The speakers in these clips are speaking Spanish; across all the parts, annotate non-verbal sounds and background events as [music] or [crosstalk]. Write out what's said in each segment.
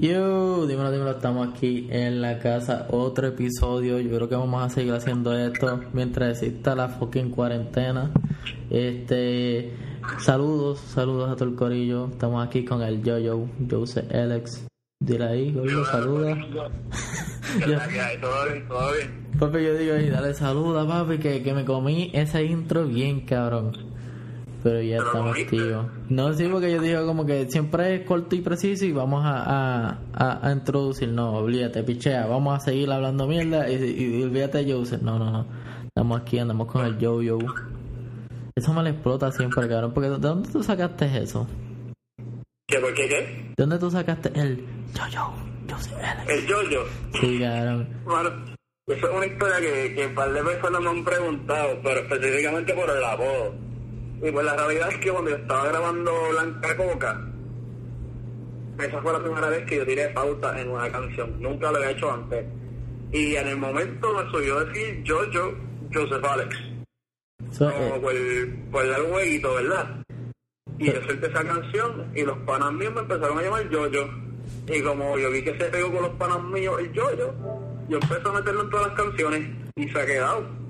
Yo, dímelo, dímelo, estamos aquí en la casa, otro episodio. Yo creo que vamos a seguir haciendo esto mientras exista la fucking cuarentena. Este, saludos, saludos a todo el corillo. Estamos aquí con el Jojo, Jose Alex. Dile ahí, Gordo, saluda. todo bien, todo bien. Papi, yo digo ahí, dale saluda, papi, que, que me comí esa intro bien, cabrón. Pero ya estamos activos. No, sí, porque yo digo como que siempre es corto y preciso y vamos a, a, a, introducir. No, olvídate, pichea. Vamos a seguir hablando mierda y, y, olvídate de Jose. No, no, no. Estamos aquí, andamos con el Yo-Yo. Eso me explota siempre, cabrón. Porque ¿de dónde tú sacaste eso? ¿Qué, por qué, qué? ¿De dónde tú sacaste el Yo-Yo? El Yo-Yo. Sí, cabrón. Bueno, eso es una historia que, que un par de personas me han preguntado, pero específicamente por el apodo. Y pues la realidad es que cuando yo estaba grabando Blanca Coca, esa fue la primera vez que yo tiré pauta en una canción. Nunca lo había hecho antes. Y en el momento me subió a decir Jojo, Joseph Alex. So, Como eh, por, por dar un jueguito, ¿verdad? Y yo solté esa canción y los panas míos me empezaron a llamar Jojo. Y como yo vi que se pegó con los panas míos el Jojo, yo empecé a meterlo en todas las canciones y se ha quedado.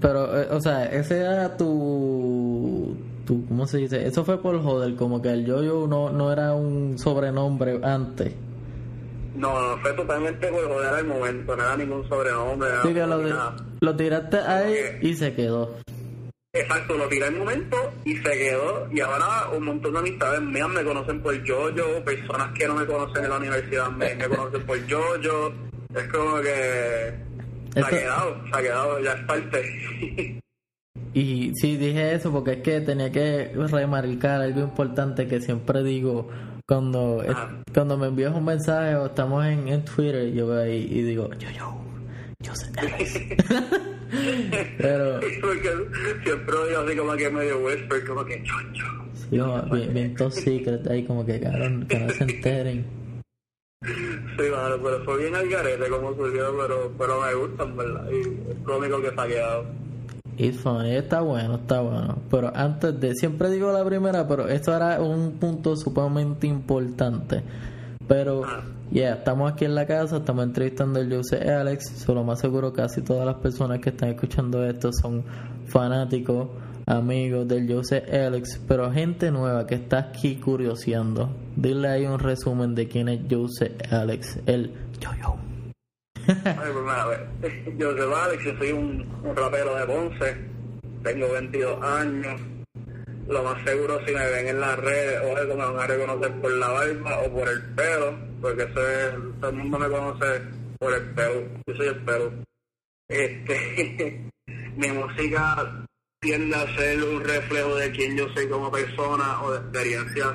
Pero, eh, o sea, ese era tu, tu. ¿Cómo se dice? Eso fue por joder, como que el yo-yo no, no era un sobrenombre antes. No, no, fue totalmente por joder al momento, no era ningún sobrenombre. Sí, que lo, lo, tiraste ahí y se quedó. Exacto, lo tiré al momento y se quedó. Y ahora un montón de amistades mías me conocen por yo-yo, personas que no me conocen en la universidad me, me conocen por yo-yo. Es como que se ha quedado, se ha quedado, ya es parte. y sí, dije eso porque es que tenía que remarcar algo importante que siempre digo cuando, cuando me envías un mensaje o estamos en, en Twitter, yo veo ahí y digo, yo, yo, yo sé [laughs] Pero. siempre digo así como que medio whisper, como que yo, yo. Sí, bien, bien top secret ahí, como que cabrón, que no se enteren. Sí, mano, pero fue bien al garete como surgió, pero, pero me gustan, ¿verdad? Y es cómico que ha quedado. Y está bueno, está bueno. Pero antes de, siempre digo la primera, pero esto era un punto sumamente importante. Pero, ah. ya, yeah, estamos aquí en la casa, estamos entrevistando al Jose Alex. Solo más seguro casi todas las personas que están escuchando esto son fanáticos amigos del Jose Alex, pero gente nueva que está aquí curioseando. Dile ahí un resumen de quién es Jose Alex, el yo-yo. Pues nada, [laughs] Jose Alex, yo soy un, rapero de Ponce, tengo 22 años. Lo más seguro si me ven en las redes o algo me van a reconocer por la barba o por el pelo, porque eso es, todo el mundo me conoce por el pelo, yo soy el pelo. Este, [laughs] mi música tiende a ser un reflejo de quién yo soy como persona o de experiencias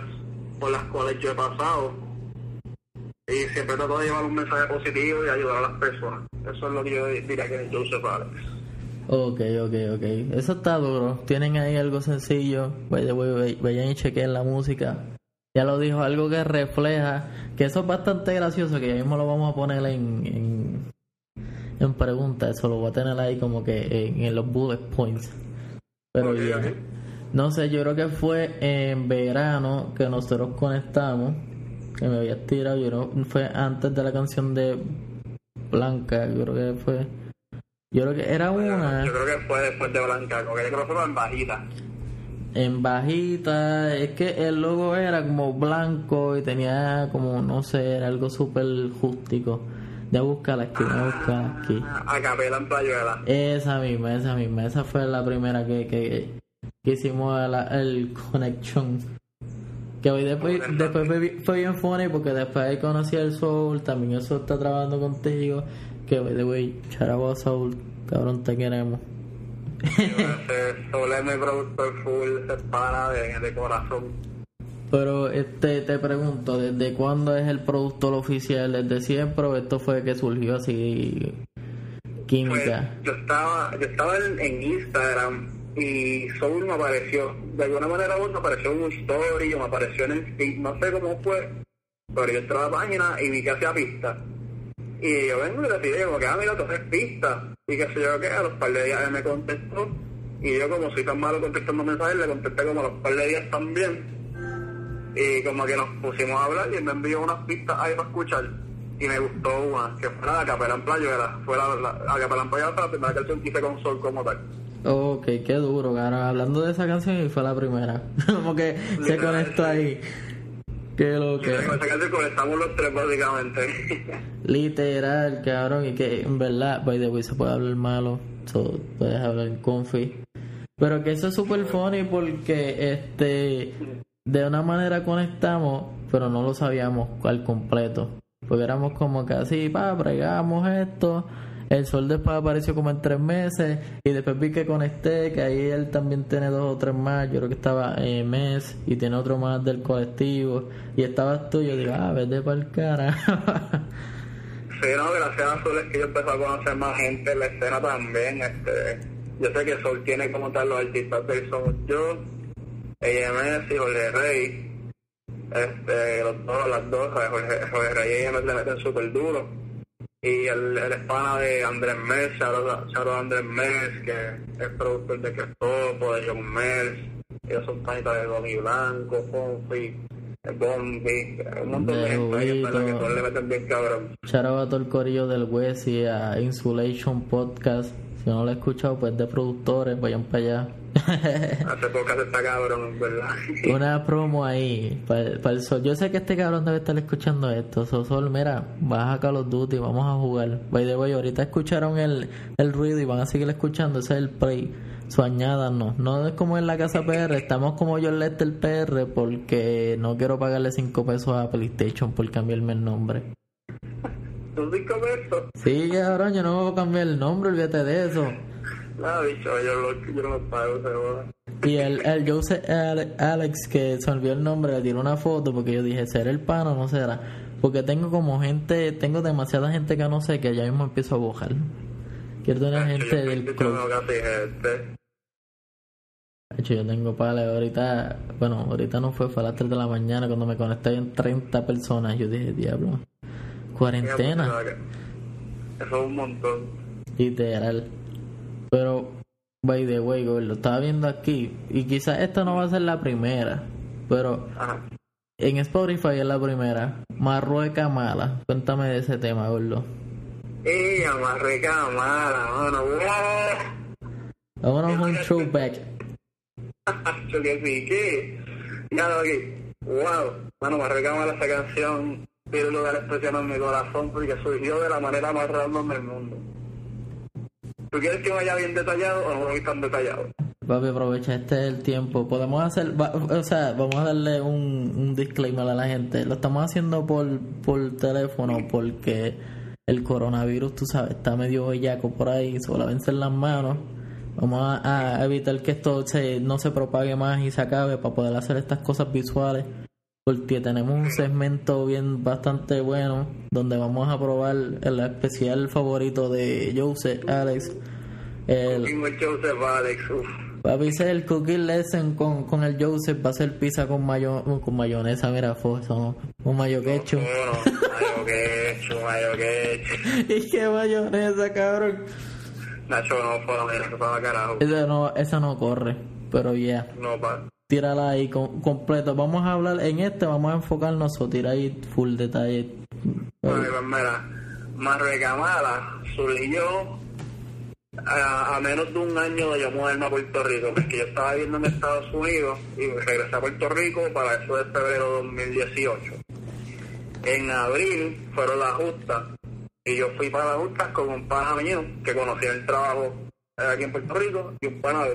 por las cuales yo he pasado. Y siempre trato de llevar un mensaje positivo y ayudar a las personas. Eso es lo que yo diría que es Joseph Alex. Ok, ok, ok. Eso está duro. Tienen ahí algo sencillo. Vayan y chequen la música. Ya lo dijo, algo que refleja, que eso es bastante gracioso, que ya mismo lo vamos a poner en, en, en pregunta. Eso lo voy a tener ahí como que en, en los bullet points. Pero ya. No sé, yo creo que fue en verano que nosotros conectamos. Que me había tirado, yo creo fue antes de la canción de Blanca, yo creo que fue. Yo creo que era una. Yo creo que fue después de Blanca, porque yo creo que fue en bajita. En bajita, es que el logo era como blanco y tenía como, no sé, era algo súper justico. De buscarla aquí, de buscarla aquí. A capela en Playuela. Esa misma, esa misma. Esa fue la primera que, que, que hicimos el connection. Que hoy después, después fue bien funny porque después conocí al Soul, también el Soul está trabajando contigo. Que hoy de wey, charabo Soul, cabrón, te queremos. Soul es mi productor full, se para de, de corazón. Pero este te pregunto, ¿desde cuándo es el productor oficial? ¿Desde siempre o esto fue que surgió así química? Pues, yo estaba, yo estaba en, Instagram y Soul me apareció, de alguna manera me apareció en un story o me apareció en el no sé cómo fue, pero yo entré a la página y vi que hacía pista. Y yo vengo y le dije, como que, ah, mira, tú haces pista. Y que sé yo que a los par de días él me contestó. Y yo como soy tan malo contestando mensajes, le contesté como a los par de días también Y como que nos pusimos a hablar y él me envió unas pistas ahí para escuchar. Y me gustó una, que fue la Capela en Playa, fue la, la, Capela en Playa, la primera canción que hice con Sol como tal. Ok, qué duro, cara. Hablando de esa canción, y fue la primera. [laughs] como que se conectó ahí. Qué lo que. Con esa canción conectamos los tres, básicamente. [laughs] Literal, cabrón. Y que en verdad, by the way, se puede hablar malo. So, puedes hablar en confi. Pero que eso es súper funny porque este de una manera conectamos, pero no lo sabíamos al completo. Porque éramos como que así, pa, pregamos esto. El sol después apareció como en tres meses. Y después vi que conecté, que ahí él también tiene dos o tres más. Yo creo que estaba en mes y tiene otro más del colectivo. Y estabas tú, yo digo, ah, vete para el cara. [laughs] sí, no, gracias a Sol es que yo empecé a conocer más gente en la escena también. Este, yo sé que Sol tiene como tal los artistas de somos yo, EMS y Jorge Rey. Este, los dos, las dos, Jorge, Jorge Rey y EMS le meten súper duro. Y el, el hispana de Andrés Mes, Charo Andrés Mes, que es productor de Cristopo, de John Mes. Ellos son panitas de Donny Blanco, Fonfi, Bombi, un montón de, gente ahí que todos le meten bien cabrón. Charo a todo el corillo del West y a Insulation Podcast si no lo he escuchado, pues de productores, vayan para allá. Hace poco se está cabrón, ¿verdad? [laughs] Una promo ahí para, el sol. Yo sé que este cabrón debe estar escuchando esto. So, sol, mira, baja Call of Duty, vamos a jugar. By the way, ahorita escucharon el, el ruido y van a seguir escuchando. Ese es el play. Su añada no. No es como en la casa PR. Estamos como yo el el PR porque no quiero pagarle 5 pesos a PlayStation por cambiarme el nombre. ¿Tú cinco pesos? Sí, cabrón, yo no me voy a cambiar el nombre, olvídate de eso. No, bicho, yo, lo, yo lo pago, seguro. Y el, el Joseph Alex, que se olvidó el nombre, le tiró una foto porque yo dije, ¿será el pan o no será? Porque tengo como gente, tengo demasiada gente que no sé que ya mismo empiezo a bojar. Quiero tener gente del club. De hecho, yo tengo pala ahorita, bueno, ahorita no fue, fue a las 3 de la mañana cuando me conecté en 30 personas. Yo dije, diablo, Cuarentena. Eso es un montón. Literal. Pero, by the way, lo estaba viendo aquí. Y quizás esta no va a ser la primera. Pero en Spotify es la primera. Marrueca Mala. Cuéntame de ese tema, gordo. ¡Ella, Marrueca Mala, mano! Vámonos un throwback. ¿Qué? Ya lo ¡Wow! Mano, Marrueca Mala esa canción tiene un lugar especial en mi corazón porque surgió de la manera más random del mundo. ¿Tú quieres que vaya bien detallado o no voy tan detallado? Papi, aprovecha este el tiempo. Podemos hacer, o sea, vamos a darle un, un disclaimer a la gente. Lo estamos haciendo por, por teléfono porque el coronavirus, tú sabes, está medio bellaco por ahí, solo en las manos. Vamos a, a, evitar que esto se, no se propague más y se acabe para poder hacer estas cosas visuales porque tenemos un segmento bien bastante bueno donde vamos a probar el especial favorito de Joseph Alex. El Joseph Alex, Papi, el cookie lesson con, con el Joseph va a ser pizza con mayo con mayonesa, mira, fue eso, un mayo quechu. mayo quechu, mayo quechu. [laughs] ¿Y qué mayonesa, cabrón? Nacho, no, fue esa carajo. Esa no, esa no corre, pero ya. No, pa tírala ahí con, completo. Vamos a hablar en este, vamos a enfocarnos o tirar ahí full detalle. Pues mira, Marrecamala surgió a, a, menos de un año de yo mudarme a Puerto Rico, porque yo estaba viviendo en Estados Unidos y regresé a Puerto Rico para eso de febrero de 2018. En abril fueron las justas y yo fui para las justas con un pana mío que conocía el trabajo aquí en Puerto Rico y un pana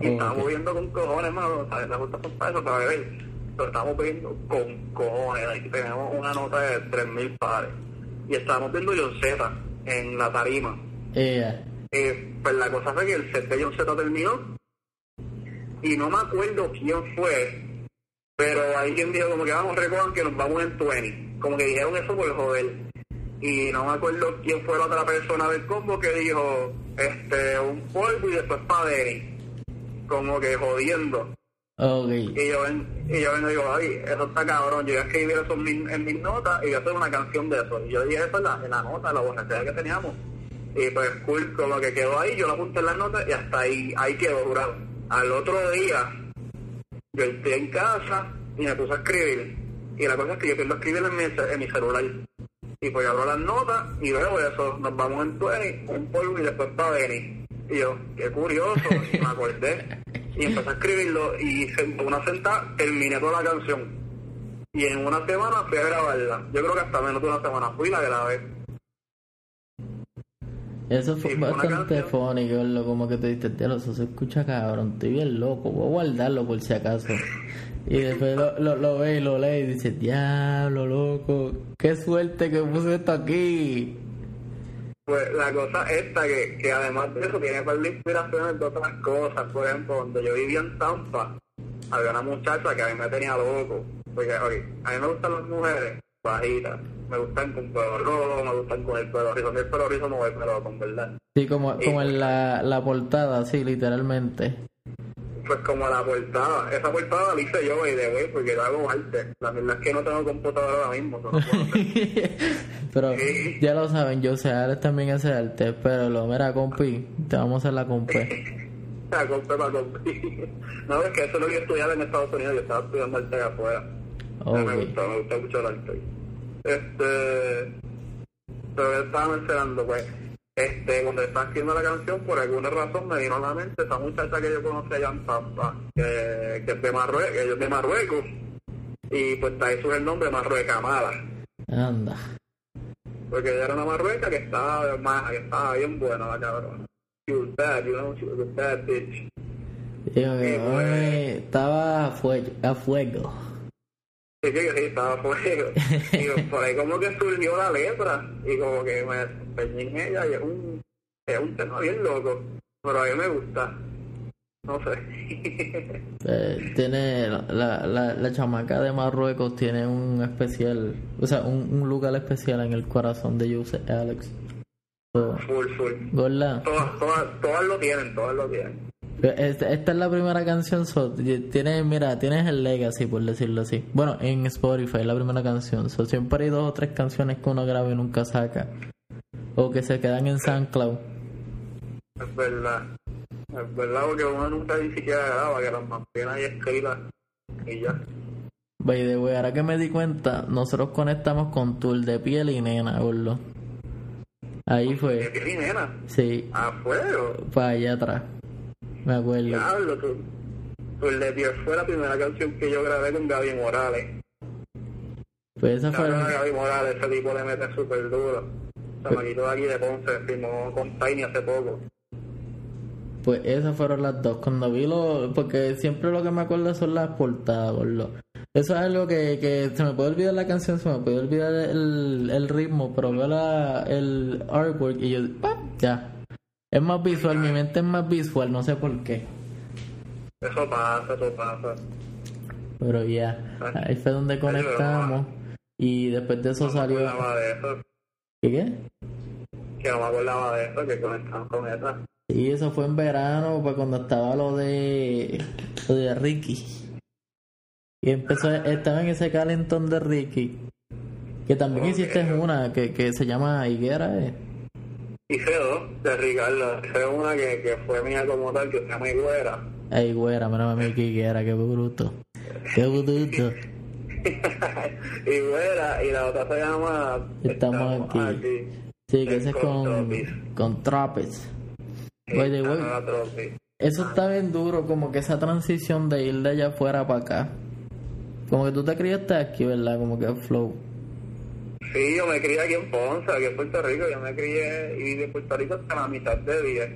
y estábamos viendo con cojones, mano. Las justas son para eso, para beber. Pero estábamos viendo con cojones. Aquí tenemos una nota de 3.000 pares. Y estábamos viendo John Z en la tarima. Eh, pues la cosa fue que el set de John Z terminó. Y no me acuerdo quién fue. Pero hay quien dijo como que vamos, recuerdan que nos vamos en 20. Como que dijeron eso por joder. Y no me acuerdo quién fue la otra persona del combo que dijo este un polvo y después para como que jodiendo. Okay. Y yo, ven, y yo vengo y digo, ay, eso está cabrón, yo voy a escribir eso en, mis notas y voy a hacer una canción de eso. Y yo dije eso en la, en la nota, la borrachera que teníamos. Y pues cool, como que quedó ahí, yo lo apunté en las notas y hasta ahí, ahí quedó jurado. Al otro día, yo estoy en casa y me puse a escribir. Y la cosa es que yo quiero escribir en mi, en mi celular. Y pues abro las notas y veo eso, nos vamos en 20, un polvo y después para venir. Y yo, qué curioso, y me acordé. Y empecé a escribirlo y en una sentada terminé toda la canción. Y en una semana fui a grabarla. Yo creo que hasta menos de una semana fui y la grabé. Eso fue Sí, bastante canción. fónico, lo como que te diste, "Tío, eso se escucha cabrón, estoy bien loco, voy a guardarlo por si acaso. Y después lo, lo, lo ve y lo lee y dice, diablo, loco, qué suerte que puse esto aquí. Pues la cosa esta, que, que además de eso tiene par de inspiraciones de otras cosas. Por ejemplo, donde yo vivía en Tampa, había una muchacha que a mí me tenía loco. Porque, oye, a mí me gustan las mujeres bajitas. Me gustan con pelo rojo, me gustan con el pelo rizo. A mí el pelo rizo no voy pelo con verdad. Sí, como, como en la, la portada, sí, literalmente. Pues como la portada. Esa portada la hice yo, y de güey, porque yo hago arte. La verdad es que no tengo computadora ahora mismo. no puedo hacer. [laughs] pero Sí. ya lo saben, yo sé, Alex también hace arte, pero lo mira, compi, te vamos a hacer la compi. [laughs] La compré para comprar. No, es que eso es lo que yo estudiaba en Estados Unidos. Yo estaba estudiando arte de afuera. Me gusta, me gusta mucho el arte. Este. Pero yo estaba mencionando, pues. Este, cuando estaba escribiendo la canción, por alguna razón me vino a la mente esa muchacha que yo conocí allá en Tampa, que, que es de Marruecos, que es de Marruecos. Y pues ahí surge el nombre Marrueca Mala. Anda. Porque ella era una marrueca que estaba, que estaba bien buena la cabrona. She was bad, you know, she was a bad bitch. Que, Sí, pues. "Oye, estaba a fuego. A fuego. Sí, que sí, estaba fuego. Y por ahí como que surgió la letra y como que me empeñé en ella y es un, es un tema bien loco. Pero a mí me gusta. No sé. [laughs] Eh, tiene la, la, la chamaca de Marruecos tiene un especial, o sea, un, un lugar especial en el corazón de Jose Alex. So, full, full. Todas, todas, todas lo tienen, todas lo tienen. Esta, esta es la primera canción, so, tienes, mira, tienes el legacy, por decirlo así. Bueno, en Spotify es la primera canción. So, siempre hay dos o tres canciones que uno graba y nunca saca. O que se quedan en SoundCloud. Es verdad. Es verdad porque uno nunca ni siquiera graba, que las mantiene ahí escritas y ya. By the way, ahora que me di cuenta, nosotros conectamos con Tour de piel y nena, gordo. Ahí ¿Qué fue, tiene, nena? sí, A fuego. para allá atrás. Me acuerdo. Diablo. Tú el de Pierre fue la primera canción que yo grabé con Gaby Morales. Pues esa fue. Cabrón, a Gaby Morales, ese tipo le mete súper duro. Se me quitó de aquí de Ponce, firmó con Tiny hace poco. Pues esas fueron las dos. Cuando vi lo. Porque siempre lo que me acuerdo son las portadas, gordo. Eso es algo que, que se me puede olvidar la canción, se me puede olvidar el, el ritmo, pero veo la, el artwork y yo. ¡pap! Ya. Es más visual, mi mente es más visual, no sé por qué. Eso pasa, eso pasa. Pero ya. Ahí fue donde conectamos. Y después de eso No salió. de eso, ¿Qué qué? que no me acordaba de eso, que conectamos con esa. Y eso fue en verano, pues cuando estaba lo de lo de Ricky. Y empezó, estaba en ese calentón de Ricky. Que también hiciste una que, que se llama Higuera, ¿eh? Hice dos de Ricardo. Hice una que, que fue mía como tal, que se llama Higuera. Ay, güera, mira mi Higuera, qué bruto. Qué bruto. [laughs] Higuera, y la otra se llama... Estamos aquí. Sí, que ese es con, Tropis. con Trapez. Sí, way, estaba Tropis. Eso está bien duro, como que esa transición de ir de allá afuera para acá. Como que tú te criaste aquí, ¿verdad? Como que flow. Sí, yo me crié aquí en Ponce, aquí en Puerto Rico. Yo me crié y viví en Puerto Rico hasta la mitad de 10.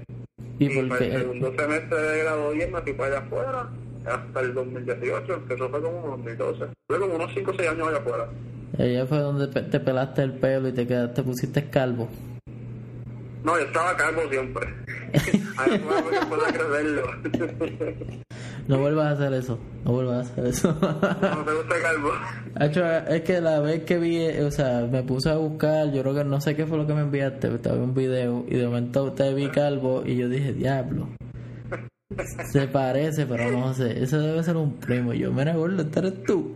Y Y para el porque segundo semestre de grado 10 me fui para allá afuera hasta el 2018, que eso fue como 2012. Fue como unos 5 o 6 años allá afuera. ella fue donde te pelaste el pelo y te quedaste, pusiste calvo. No, yo estaba calvo siempre. [laughs] Ahí fue porque pude crecerlo. [laughs] No vuelvas a hacer eso, no vuelvas a hacer eso. no me gusta calvo. Es que la vez que vi, o sea, me puse a buscar, yo creo que no sé qué fue lo que me enviaste, estaba en un video y de momento te vi calvo y yo dije, diablo. Se parece, pero no sé, eso debe ser un primo. Y yo, mira, gordo, este eres tú.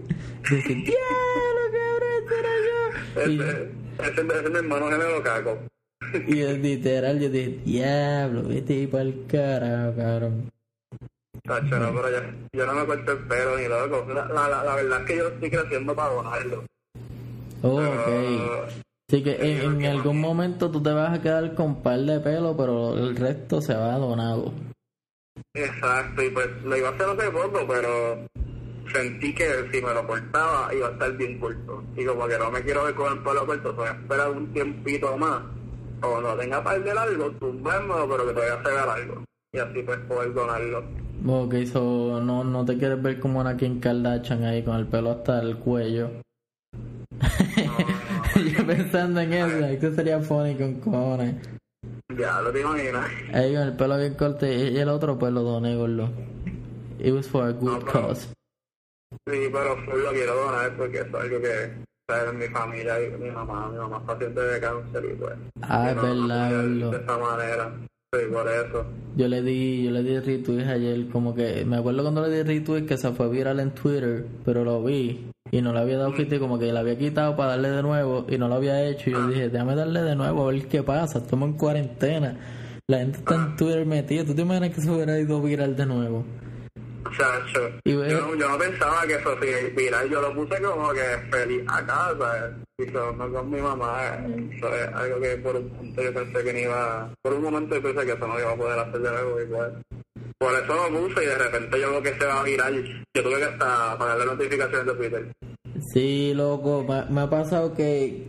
Y dije, diablo, cabrón, este era yo. Es mi hermano gemelo caco. Y es literal, yo dije, diablo, vete ahí para el carajo, cabrón. Tacho, no, pero yo, yo no me corto el pelo ni loco. La, la, la, la verdad es que yo estoy creciendo para donarlo. Oh, ok. Así que en, en algún momento tú te vas a quedar con par de pelo, pero el resto se va donado. Exacto, y pues lo iba a hacer hace poco, pero sentí que si me lo cortaba iba a estar bien corto. Y como que no me quiero ver con el pelo corto, voy a esperar un tiempito más. O cuando tenga par de largo, tumbármelo, pero que todavía se vea largo. Y así pues poder donarlo. Ok, so no, no te quieres ver como una Kim Kardashian ahí con el pelo hasta el cuello. [laughs] Yo pensando en eso, esto sería funny con cojones. Ya, lo te imaginas. Ahí con el pelo bien corto y y el otro pues lo doné, gordo. It was for a good No, pero- cause. Sí, pero full lo quiero donar porque es algo que sabe mi familia y mi mamá, mi mamá es paciente de cáncer y pues. Ah, es no verdad, gordo. De esta manera. Sí, por eso. Yo le di, yo le di retweet ayer, como que, me acuerdo cuando le di retweet que se fue viral en Twitter, pero lo vi y no le había dado fit como que le había quitado para darle de nuevo y no lo había hecho y yo dije, déjame darle de nuevo a ver qué pasa, estamos en cuarentena, la gente está en Twitter metida, ¿tú te imaginas que se hubiera ido viral de nuevo? Chacho. Y yo, ve- no- yo no pensaba que eso sí viral, yo lo puse como que feliz a casa. Y no con mi mamá. Eso es algo que por un punto yo pensé que no iba. Por un momento yo pensé que eso no iba a poder hacer de nuevo igual. Por eso lo puse y de repente yo veo que se va a viral. Yo tuve que hasta apagar las notificaciones de Twitter. Sí, loco, me ha pasado que,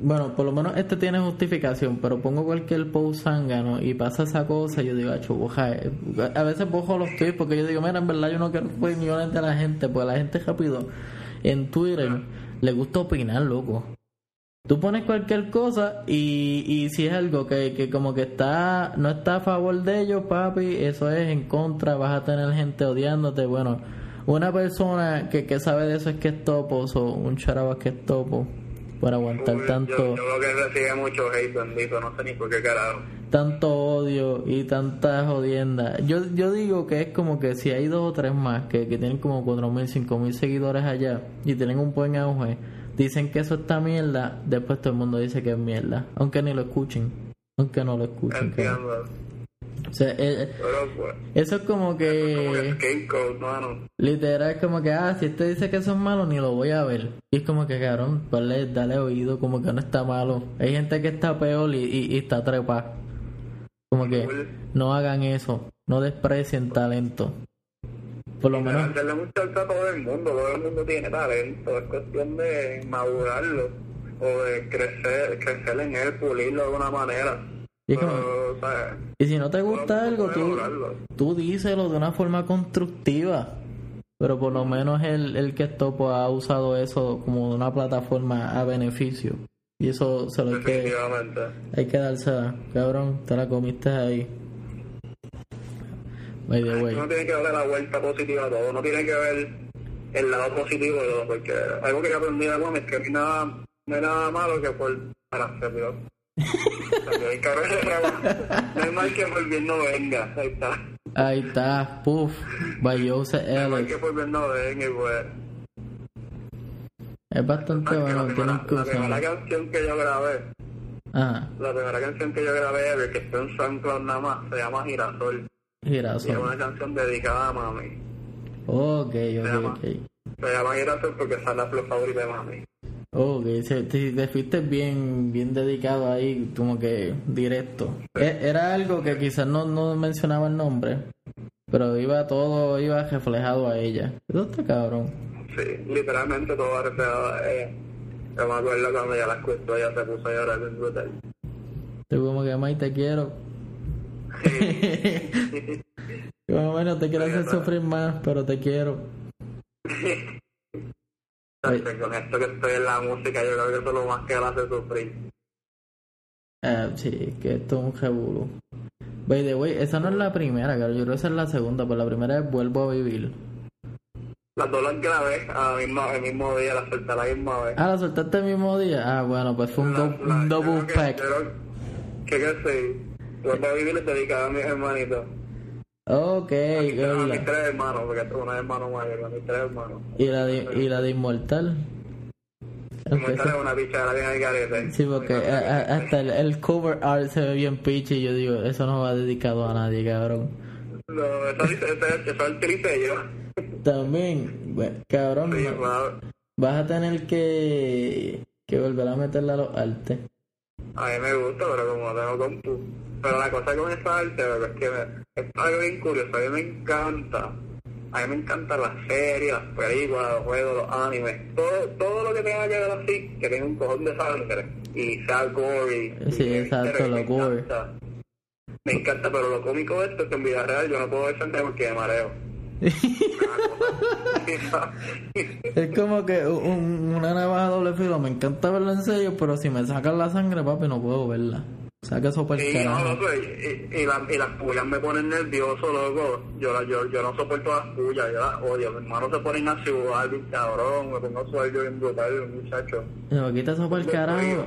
bueno, por lo menos este tiene justificación, pero pongo cualquier post zángano y pasa esa cosa yo digo, acho, boja, eh". a veces bojo los tweets porque yo digo, mira, en verdad yo no quiero opiniones de la gente, porque la gente rápido en Twitter le gusta opinar, loco. Tú pones cualquier cosa y, y si es algo que, que como que está no está a favor de ellos, papi, eso es en contra, vas a tener gente odiándote. Bueno, una persona que, que sabe de eso es que es topo, o un charabas que es topo, por aguantar Uy, tanto Yo, yo creo que recibe mucho hate, bendito. No sé ni por qué carajo. tanto odio y tanta jodienda. Yo, yo digo que es como que si hay dos o tres más que, que tienen como cuatro mil, cinco mil seguidores allá y tienen un buen auge, dicen que eso está mierda, después todo el mundo dice que es mierda, aunque ni lo escuchen, aunque no lo escuchen. Entiendo. O sea, eh, eh, Pero pues. eso es como Como que que scapegoat, mano. literal es como que ah si este dice que eso es malo ni lo voy a ver y es como que cabrón dale, dale oído como que no está malo hay gente que está peor y, y, y está trepa como que no hagan eso no desprecien talento por lo menos Darle mucho a todo el mundo, todo el mundo tiene talento, es cuestión de madurarlo o de crecer, crecer en él, pulirlo de alguna manera. Y es como- Pero, y si no te gusta algo tú lograrlo. tú díselo de una forma constructiva pero por lo menos el, el que es topo ha usado eso como una plataforma a beneficio y eso se lo hay que. Hay que dársela, cabrón, te la comiste ahí. By the way. Uno tiene que darle la vuelta positiva a todo, no tiene que ver el lado positivo de todo, porque algo que yo aprendí de Gómez es que a mí nada, no hay nada malo que por para [laughs] servidor. También, cabrón, no hay mal que por bien no venga, ahí está. Ahí está, puff, by Jose No hay que bien no venga. Es bastante la, bueno, primera, que la primera canción que yo grabé, Ah, la primera canción que yo grabé que está en SoundCloud nada más, se llama Girasol. Y es girasol. una canción dedicada a mami. Ok, ok, ok. Se llama Girasol porque esa es la flor favorita de mami. Ok, se- te, te fuiste bien, bien dedicado ahí, como que directo. E- Era algo que quizás no, no mencionaba el nombre, pero iba todo, iba reflejado a ella. Eso está cabrón. Sí, literalmente todo reflejado a ella. Yo me acuerdo cuando ella la escuchó, ella se puso a llorar en brutal. Tú como que, May, te quiero. Sí. [laughs] Como, bueno, te quiero hacer sufrir más, pero te quiero. [laughs] Con esto que estoy en la música, yo creo que eso es lo más que la hace sufrir. Ah, sí, que esto es un jebulu. By the way, esa no es la primera, claro. Yo creo que esa es la segunda, pero la primera es Vuelvo a Vivir. Las dos las grabé a misma, el mismo día, las solté a la misma vez. Ah, ¿la soltaste el mismo día? Ah, bueno, pues fue un, La- do- la- un double que- pack. yo creo Que que sí. Vuelvo a vivir es dedicada a mis hermanitos. Ok, A mis tres hermanos, porque tengo una hermano mayor, a mis tres hermanos. ¿Y la de, y la de Inmortal? Esta es una pichara bien al garete. Sí, porque a- a- hasta el, el cover art se ve bien piche y yo digo, eso no va dedicado a nadie, cabrón. No, eso dice, eso, eso es el yo. También, bueno, cabrón, Sí, vas a tener que, que volver a meterle a los artes. A mí me gusta, pero como no tengo compu. Pero la cosa con esta arte, es que me, es algo bien curioso. A mí me encanta. A mí me encantan las series, las películas, los juegos, los animes. Todo, todo lo que tenga que ver así, que tenga un cojón de sangre. Y sea gory. Sí, y- exacto, lo me gore. encanta. Me encanta, pero lo cómico de esto es que en vida real yo no puedo ver sangre porque me mareo. Es como que un- una navaja doble filo, me encanta verla en serio, pero si me sacan la sangre, papi, no puedo verla. Saca eso por el Sí, no, loco, y, y, y la- y las pullas me ponen nervioso, loco. Yo, la- yo, yo no soporto las pullas, yo las odio. Mi hermano se pone a sudar, cabrón, me pongo yo bien brutal, muchacho. No, quita eso por el carajo.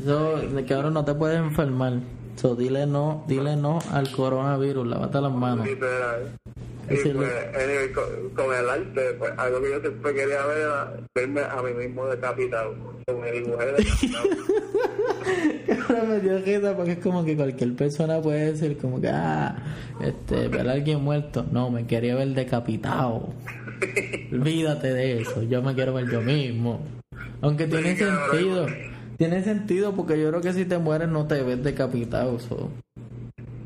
Eso, de cabrón, no te puedes enfermar. So, dile no, dile no al coronavirus, lávate las manos. Literal. Y pues, anyway, con, con el arte, pues algo que yo siempre quería ver era verme a mí mismo decapitado. Con el dibujé decapitado. [laughs] Me dio risa porque es como que cualquier persona puede decir como que, ah, este, ver a alguien muerto. No, me quería ver decapitado. [laughs] Olvídate de eso, yo me quiero ver yo mismo. Aunque tiene Sí, cabrón. Tiene sentido porque yo creo que si te mueres no te ves decapitado. so.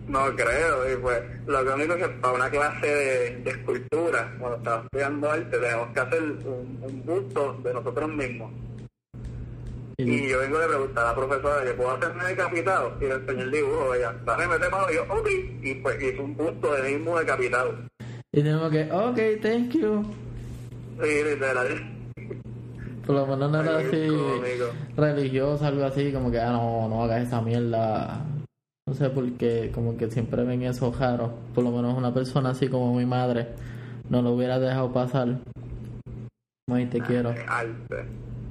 No creo, y pues lo único que para una clase de, de escultura, cuando estaba estudiando arte, tenemos que hacer un, un busto de nosotros mismos. Y, Y yo vengo de preguntar a la profesora que puedo hacerme decapitado y le enseñé el dibujo, ella, dale, mete mano, y yo, ok, y pues hizo un busto de mí mismo decapitado. y tenemos que, ok, thank you. Sí, literal. Por lo menos no era Ay, así cómico. religioso, algo así, como que, ah, no, no hagas esa mierda. No sé por qué, como que siempre ven eso raro. Por lo menos una persona así como mi madre no lo hubiera dejado pasar. May, te quiero. Es arte,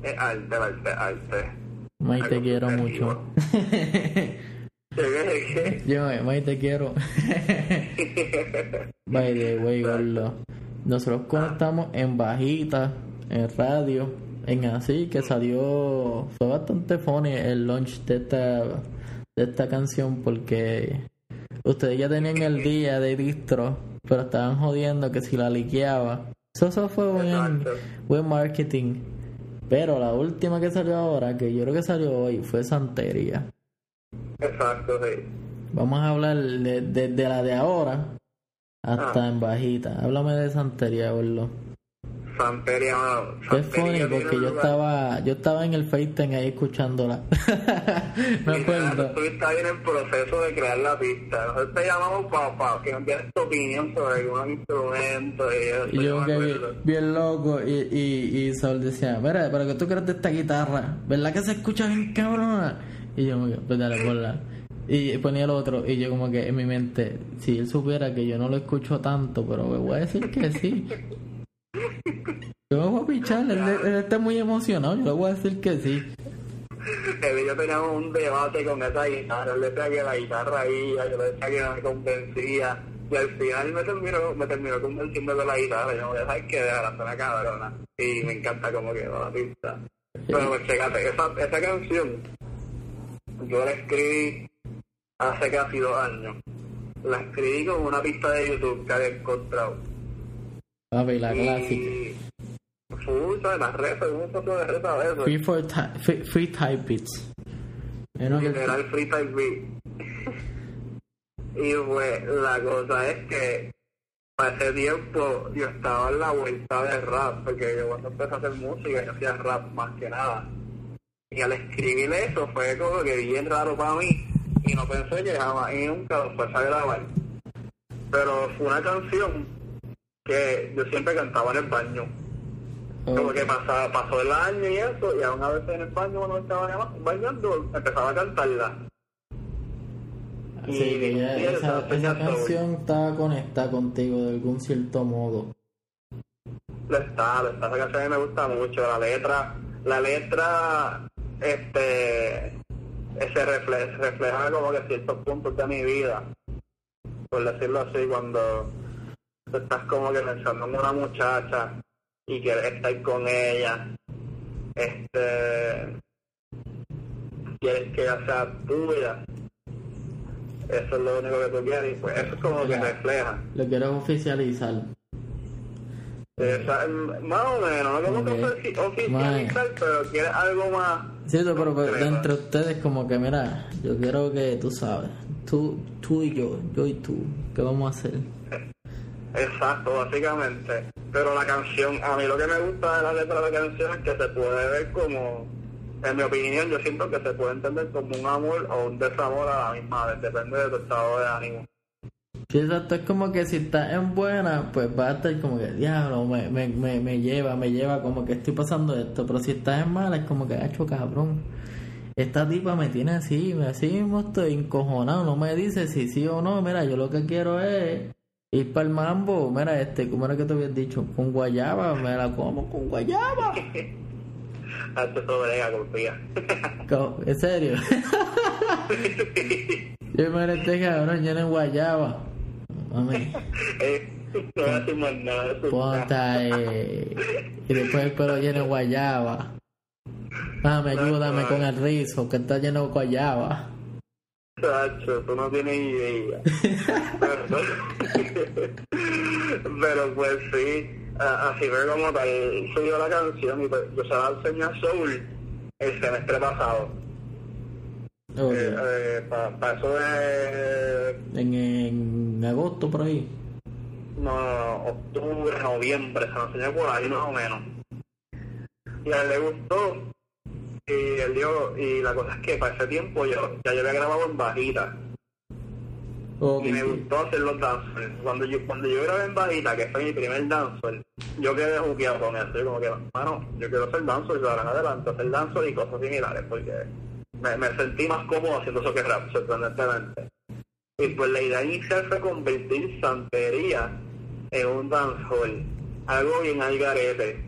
es arte, arte, arte. May, te quiero mucho. ¿Qué, Yo, May, te quiero. By the way. Nosotros conectamos en bajita, en radio, en así, que salió. Fue bastante funny el launch de esta, de esta canción porque ustedes ya tenían el día de distro, pero estaban jodiendo que si la liqueaba. Eso, eso fue buen, buen marketing. Pero la última que salió ahora, que yo creo que salió hoy, fue Santería. Exacto, sí. Vamos a hablar de, de, de la de ahora hasta Ah. en bajita. Háblame de Santería, gordo. Santería, mano. Es funny porque yo lugar- estaba, yo estaba en el FaceTime ahí escuchándola. [laughs] Me acuerdo. Tú estás bien en proceso de crear la pista. Nosotros te llamamos para que nos envíes tu opinión sobre algunos instrumentos y. Y yo que bien, bien loco y, y, y Saúl decía, mira, pero que tú crees de esta guitarra, ¿verdad que se escucha bien cabrona? Y yo pues dale, ponla. Y ponía el otro y yo como que en mi mente, si él supiera que yo no lo escucho tanto, pero me voy a decir que sí. [laughs] Yo pichar, él, él está muy emocionado, yo le voy a decir que sí. Yo teníamos un debate con esa guitarra. Él decía que la guitarra iba, yo le decía que no me convencía. Y al final me terminó, me terminó convenciendo con la guitarra. Yo no voy a saber que deja la zona cabrona. Y me encanta cómo quedó la pista. Pero pues esa, esa canción yo la escribí hace casi dos años. La escribí con una pista de YouTube que había encontrado. Papi, la clásica. Y fue, ¿sabes? Las redes, un poco de redes a eso. Free, for free, free type beats. Es lo que- Literal freestyle beat. y pues la cosa es que para ese tiempo yo estaba en la vuelta del rap, porque yo cuando empecé a hacer música yo hacía rap más que nada. Y al escribir eso fue como que bien raro para mí y no pensé que jamás y nunca lo fuese a grabar. Pero fue una canción que yo siempre cantaba en el baño. Como que pasaba, pasó el año y eso, y aún a veces en el baño cuando estaba bañando, empezaba a cantarla. Así que ya Y esa, esa- canción estaba conectada contigo de algún cierto modo. Lo está, lo está, esa canción a mí me gusta mucho, la letra, la letra, este, se refleja, refleja como que ciertos puntos de mi vida, por decirlo así, cuando tú estás como que pensando en una muchacha y quieres estar con ella, este, quieres que ella sea tuya, eso es lo único que tú quieres y pues eso es como que refleja. Lo quiero oficializar. Esa- más o menos, no como que oficializar, pero quieres algo más. Cierto, pero pues, concreto. entre ustedes como que, mira, yo quiero que tú sabes, tú, tú y yo, yo y tú, ¿qué vamos a hacer? Exacto, básicamente. Pero la canción, a mí lo que me gusta de la letra de la canción es que se puede ver como, en mi opinión, yo siento que se puede entender como un amor o un desamor a la misma vez, depende de tu estado de ánimo. Sí, exacto, es como que si estás en buena, pues va a estar como que, diablo, me, me, me, me lleva, me lleva, como que estoy pasando esto, pero si estás en mala, es como que, hacho cabrón, esta tipa me tiene así, me así mismo estoy encojonado, no me dice si sí o no, mira, yo lo que quiero es ir para el mambo, mira, este, como era que te habías dicho, con guayaba, me la como con guayaba. [laughs] Hazte sobre confía. [laughs] Co- ¿En serio? [laughs] Yo me este cabrón lleno de guayaba. Mami, Eh, no decir más nada. ponte ahí. Y después el pelo lleno de guayaba. Mami, ayúdame con el rizo, que está lleno de guayaba. Chacho, tú no tienes idea. pero, [laughs] pues sí, así fue como tal subió la canción y pues yo se la enseñé a Soul el semestre pasado. Ok. Eh, para eso de En, en agosto por ahí. no, octubre, noviembre, se lo enseñé por ahí más o menos. Y a él le gustó. Y él dijo, y la cosa es que para ese tiempo yo ya yo había grabado en bajita. Y me gustó hacer los dancers. Cuando yo, cuando yo grabé en bajita, que fue mi primer dancer, yo quedé juqueado con eso. Yo como que, mano, yo quiero hacer dancer y ahora en adelante hacer dancer y cosas similares, porque me, me sentí más cómodo haciendo eso que rap, sorprendentemente. Y pues la idea inicial fue convertir santería en un dancehall, algo bien al garete.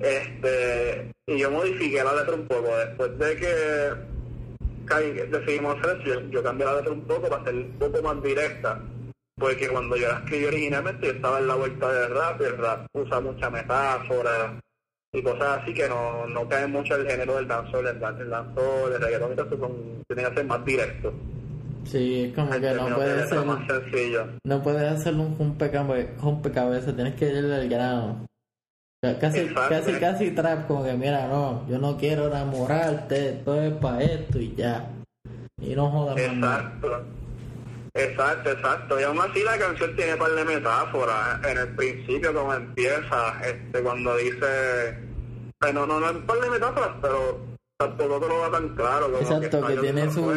Este, y yo modifiqué la letra un poco después de que decidimos hacer eso, yo, yo cambié la letra un poco para ser un poco más directa. Porque cuando yo la escribí originalmente, yo estaba en la vuelta del rap, y el rap usa mucha metáfora y cosas así que no, no caen mucho el género del danzol, el, el danzol, el reggaetón, eso son, tienen que ser más directos. Sí, es como que no términos de puedes letra ser, más sencillo. no puedes hacer un rompecabe- rompecabezas, tienes que irle al grano. Ca- Casi, Exacto. casi, casi trap, como que mira, no, yo no quiero enamorarte, esto es para esto y ya. Y no jodas más. Exacto. Exacto, exacto. Y aún así la canción tiene par de metáforas. En el principio, como empieza, este, cuando dice... Bueno, no, no es un par de metáforas, pero tampoco te lo da tan claro. Como Exacto, que lloviendo tiene su,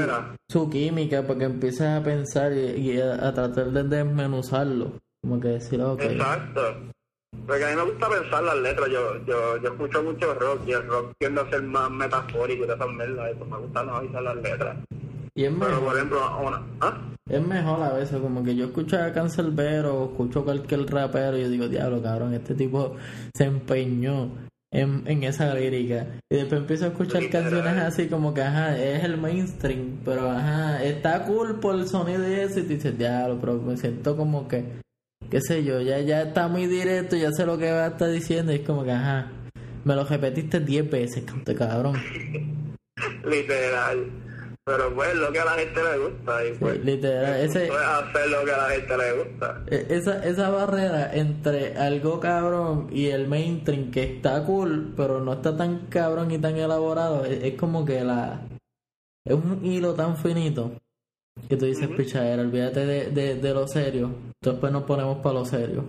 su química porque empiezas a pensar y, y a, a tratar de desmenuzarlo. Como que decir, ok. Exacto. Porque a mí me gusta pensar las letras. Yo, yo, yo escucho mucho rock y el rock tiende a ser más metafórico y de esas mierdas. y pues me gusta analizar las letras. Y es Pero, por mejor, ejemplo, una... ¿ah? es mejor a veces, como que yo escucho a Cancelbero o escucho cualquier rapero y yo digo, diablo, cabrón, este tipo se empeñó en, en esa lírica. Y después empiezo a escuchar Literal. canciones así como que, ajá, es el mainstream, pero ajá, está cool por el sonido y eso. Y tú dices, diablo, pero me siento como que, qué sé yo, ya, ya está muy directo, ya sé lo que va a estar diciendo. Y es como que, ajá, me lo repetiste 10 veces, cante cabrón. [laughs] Literal. Pero pues lo que a la gente le gusta. Y pues, Literal, ese, puedes hacer lo que a la gente le gusta. E- Esa, esa barrera entre algo cabrón y el mainstream que está cool, pero no está tan cabrón y tan elaborado, es, es como que la. Es un hilo tan finito que tú dices, pichadera, olvídate de, de, de lo serio. Después nos ponemos para lo serio.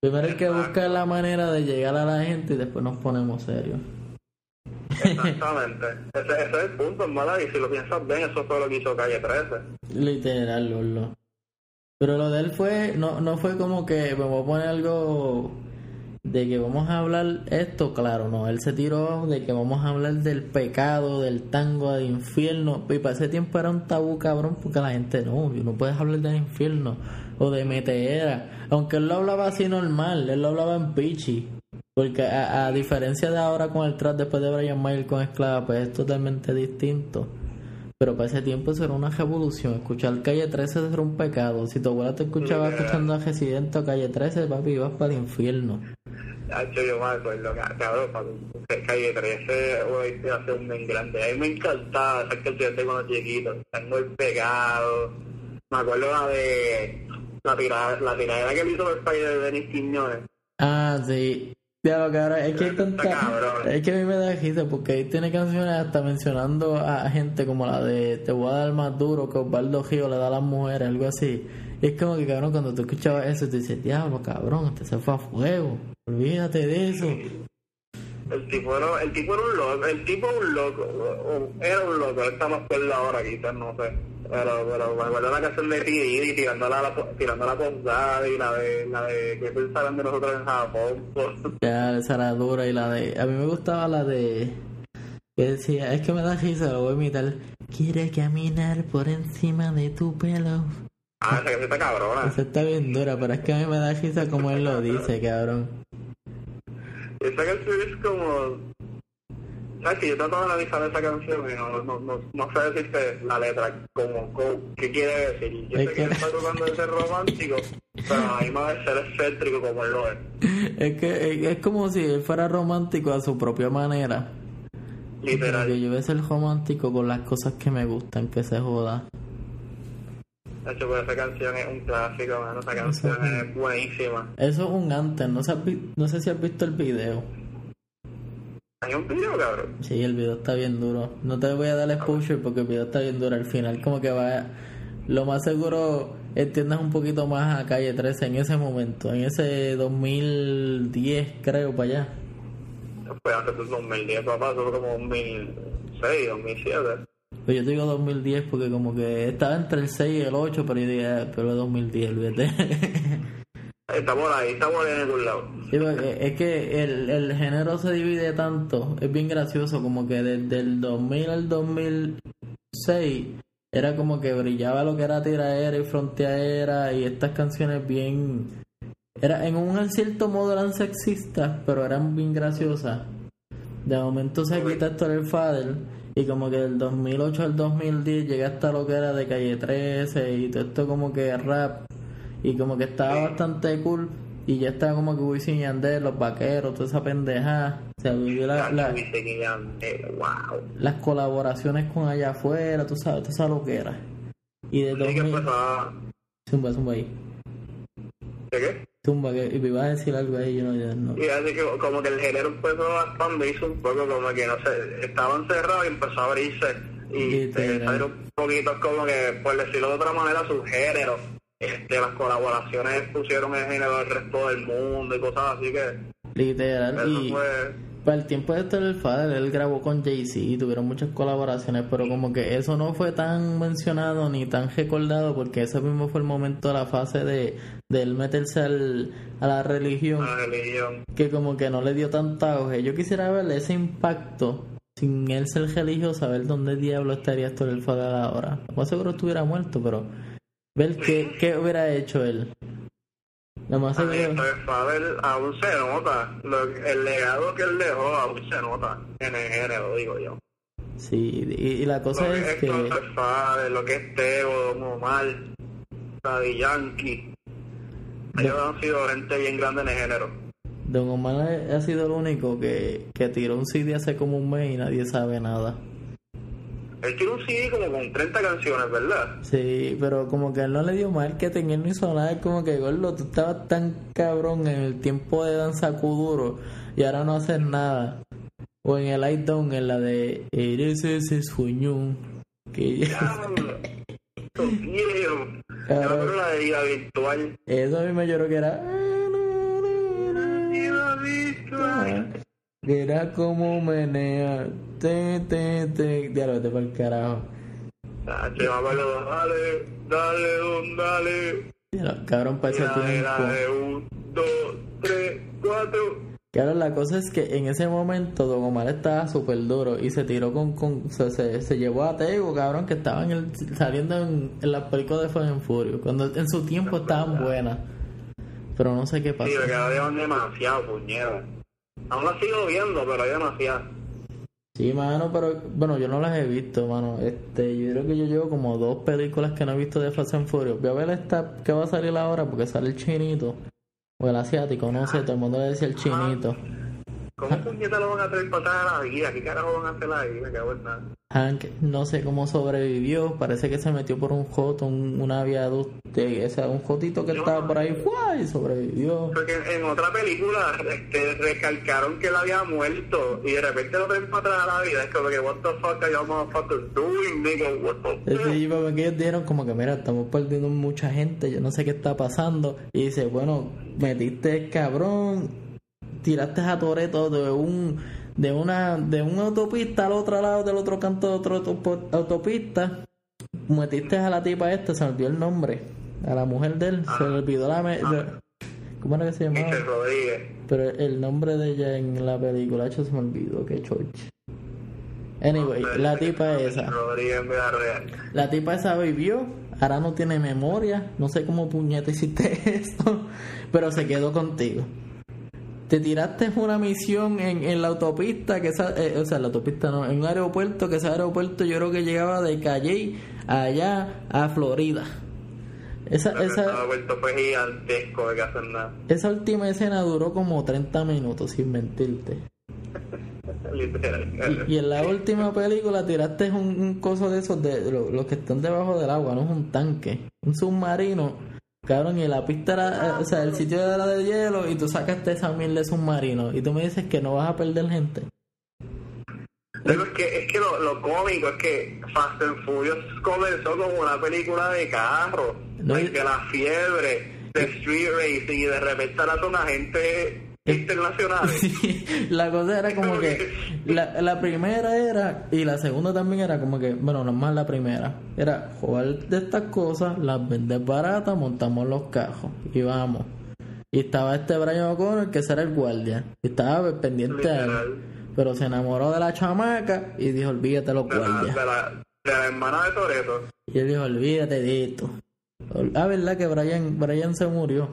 Primero hay que buscar la manera de llegar a la gente y después nos ponemos serios. Exactamente. [laughs] ese, ese es el punto, hermano. Y si lo piensas bien, eso fue lo que hizo Calle 13. Literal, Lolo. Pero lo de él fue, no, no fue como que me voy a poner algo de que vamos a hablar esto, claro, no, él se tiró de que vamos a hablar del pecado, del tango, del infierno, y para ese tiempo era un tabú cabrón porque la gente no, no puedes hablar del infierno o de meteera, aunque él lo hablaba así normal, él lo hablaba en pichi, porque a, diferencia de ahora con el trap después de Brian Mayer con Esclava, pues es totalmente distinto. Pero para ese tiempo eso era una revolución. Escuchar Calle 13 era un pecado. Si tu abuela te escuchaba escuchando a Residente o Calle 13, papi, ibas para el infierno. Hacho, yo me acuerdo, ca- cabrón, calle 13 hoy se hace un bien grande. A mí me encantaba esas canciones de cuando chiquito. Tengo el pegado. Me acuerdo la de la tirada, la tiradera que le hizo el país de Denis Quiñones. Ah, sí. Ya lo cabrón, es que tanta... cabrón. Es que a mí me da risa porque ahí tiene canciones hasta mencionando a gente como la de Te voy a dar más duro que Osvaldo Gio le da a las mujeres, algo así. Y es como que cabrón, cuando tú escuchabas eso, te dices, diablo, cabrón, este se fue a fuego. Olvídate de eso. El tipo era, el tipo era un loco, el tipo era un loco, era un loco, él está más cuerdo ahora quizás, no sé. Pero, pero me acuerdo la canción de y tirando la, tirando la posada y la de, la de que pensaban de nosotros en Japón. [laughs] Ya, esa era dura y la de... A mí me gustaba la de... Que decía, es que me da risa, lo voy a imitar. Quiere caminar por encima de tu pelo. Ah, esa canción está cabrona. Esa está bien dura, pero es que a mí me da risa como él lo dice, cabrón. Esa canción es como... ¿Sabes que Yo trato de analizar esa canción y no, no, no, no sé decirte la letra, como, como qué quiere decir. Yo Es sé que que- él está tratando de ser romántico, pero a mí me va a ser excéntrico como él lo es. Es que es, es como si él fuera romántico a su propia manera. Literal. Que yo voy a ser romántico con las cosas que me gustan, que se joda. Hecho, pues esa canción es un clásico, mano. Esa canción es buenísima. Eso es un antes, no, sé, no sé si has visto el video. Hay un video, cabrón. Sí, el video está bien duro. No te voy a dar exposure porque el video está bien duro. Al final como que va... Lo más seguro entiendas un poquito más a Calle 13 en ese momento. En ese 2010 creo para allá. Fue antes del 2010, papá. Fue como 2006, 2007. Pues yo te digo 2010 porque como que estaba entre el 6 y el 8, pero yo dije, ah, pero es 2010, olvídate. [laughs] Está por ahí, ahí en algún lado. Sí, porque es que el, el género se divide tanto, es bien gracioso, como que desde el 2000 al 2006 era como que brillaba lo que era tiraera y fronteera y estas canciones bien... Era, en un cierto modo eran sexistas, pero eran bien graciosas. De momento se quita esto el Fader y como que del 2008 al 2010 llega hasta lo que era de Calle 13 y todo esto como que rap y como que estaba bastante cool y ya estaba como que Wisin y Yandel, los vaqueros, toda esa pendejada. Se vivió la, wow. las colaboraciones con allá afuera, tú sabes, toda esa loquera. Y de Sí que 2000... empezó a... Zumba, zumba ahí. ¿De qué? Zumba, que y me ibas a decir algo ahí, yo no... yo no. Y así que como que el género empezó a expandirse un poco, como que no sé, estaba encerrado y empezó a abrirse. Y eh, salieron un poquito como que, por decirlo de otra manera, sus géneros. Este, las colaboraciones pusieron el género del resto del mundo y cosas así que Literal. eso Y fue... para el tiempo de estar el Fader, él grabó con Jay-Z y tuvieron muchas colaboraciones, pero como que eso no fue tan mencionado ni tan recordado porque ese mismo fue el momento de la fase de, de él meterse al, a la religión. La religión. que como que no le dio tanta auge. Yo quisiera ver ese impacto sin él ser religioso, saber dónde diablo estaría esto el Fader ahora. Más seguro estuviera muerto, pero ver qué, qué hubiera hecho él. Lo más A Faber aún se nota. Lo- el legado que él dejó aún se nota en el género, digo yo. Sí, y, y la cosa Lo es que es que Faber, lo que es Teo, Don Omar, Daddy Yankee. Ellos han sido gente bien grande en el género. Don Omar ha ha sido el único que, que tiró un CD hace como un mes y nadie sabe nada. Él tiene un CD como con 30 canciones, ¿verdad? Sí, pero como que él no le dio marketing, él no hizo nada, como que gordo, tú estabas tan cabrón en el tiempo de danza Kuduro y ahora no haces nada. O en el I Down, en la de Eres ese sueño. Que Diablo. [laughs] Eso la de vida virtual. eso a mí me lloró que era. Era como menea. Te, te, te. Diablo, vete para el carajo. Dale, dale, don, dale. Diablo, cabrón, para ese Dale, tiempo. dale, un, dos, tres, cuatro. Claro, la cosa es que en ese momento Don Omar estaba súper duro y se tiró con... con se, se, se llevó a Tego, cabrón, que estaban en el- saliendo en, en las películas de Fast and Furious, cuando en su tiempo estaban buenas. Pero no sé qué pasó. Sí, me quedaron demasiado, puñera. Aún la sigo viendo, pero hay demasiado. Sí, mano, pero bueno, yo no las he visto, mano. Este, yo creo que yo llevo como dos películas que no he visto de Fast and Furious. Voy a ver esta que va a salir ahora porque sale el chinito. O el asiático, no sé, todo el mundo le decía el chinito. ¿Cómo puñeta lo van a traer para atrás a la vida? ¿Qué carajo van a hacer ahí? Me cago en nada. Hank no sé cómo sobrevivió, parece que se metió por un joto, un, una viaducto, o sea, un jotito que estaba por ahí, ¡guau! y sobrevivió. Porque en otra película este, recalcaron que él había muerto y de repente lo traen para atrás a la vida. Es como que, what the fuck are you motherfuckers doing, nigga? What the fuck? Sí, porque ellos dijeron como que, mira, estamos perdiendo mucha gente, yo no sé qué está pasando. Y dice, bueno, metiste cabrón, tiraste a Toreto de un de una de una autopista al otro lado del otro canto de otra autopista metiste a la tipa esta se olvidó el nombre a la mujer de él se le olvidó la me- ¿cómo era que se llamaba? Rodríguez. pero el nombre de ella en la película hecho se me olvidó que choche anyway la tipa esa Rodríguez real. la tipa esa vivió, ahora no tiene memoria, no sé cómo puñeta hiciste [laughs] esto, pero se quedó contigo. Te tiraste una misión en, en la autopista, que esa, eh, o sea, la autopista no, en un aeropuerto, que ese aeropuerto yo creo que llegaba de Calle allá a Florida. Esa, esa, aeropuerto fue gigantesco de que hacer nada. esa última escena duró como 30 minutos, sin mentirte. [laughs] Y, y en la última película tiraste un, un coso de esos de lo- los que están debajo del agua, no es un tanque, un submarino. Cabrón, y la pista era, eh, o sea, el sitio era de hielo y tú sacaste esa mil de submarino y tú me dices que no vas a perder gente. Pero es que, es que lo, lo cómico es que Fast and Furious comenzó como una película de carro, No, y- de que la fiebre, de street racing y de repente ahora son agentes internacionales. [laughs] Sí, la cosa era como que la, la primera era y la segunda también era como que, bueno, no más la primera, era jugar de estas cosas, las vendes baratas, montamos los cajos y vamos. Y estaba este Brian O'Connor que era el guardia y estaba pendiente a él, Literal. pero se enamoró de la chamaca y dijo, olvídate los De la, guardias. de, la, de la hermana de Toreto. Y él dijo, olvídate de esto. Ah, verdad que Brian, Brian se murió.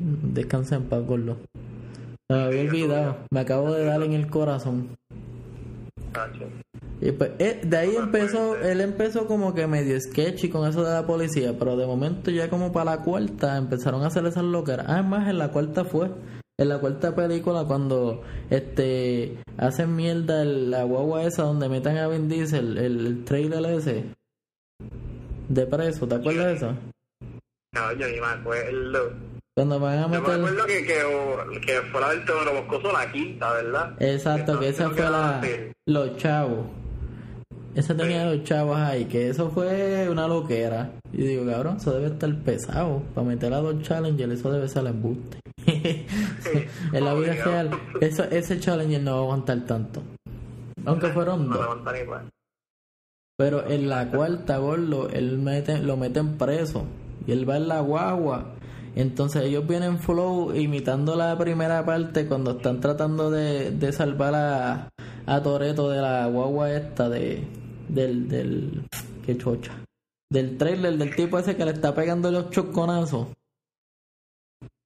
Descansa en paz, gordo. Me había olvidado. Me acabo de dar en el corazón. Y pues, eh, de ahí empezó, él empezó como que medio sketchy con eso de la policía, pero de momento ya como para la cuarta empezaron a hacer esas loqueras. Además, en la cuarta fue, en la cuarta película cuando este hacen mierda el- la guagua esa donde metan a Vin Diesel, el, el trailer ese de preso, ¿te acuerdas de eso? No, yo ni me acuerdo. Cuando van a Yo me meter... acuerdo que, que, que fuera del Teodoro Boscoso la quinta, ¿verdad? Exacto, que esa fue la... Los chavos. Esa tenía los chavos ahí, que eso fue una loquera. Y digo, cabrón, eso debe estar pesado. Para meter a dos challengers, eso debe ser el embuste. [laughs] en la vida Obligado. real, eso, ese challenger no va a aguantar tanto. Aunque fueron No dos. más. Pero en la cuarta, gordo, él mete, lo meten preso. Y él va en la guagua. Entonces ellos vienen flow imitando la primera parte cuando están tratando de, de salvar a, a Toreto de la guagua esta de del del qué chocha del trailer del tipo ese que le está pegando los choconazos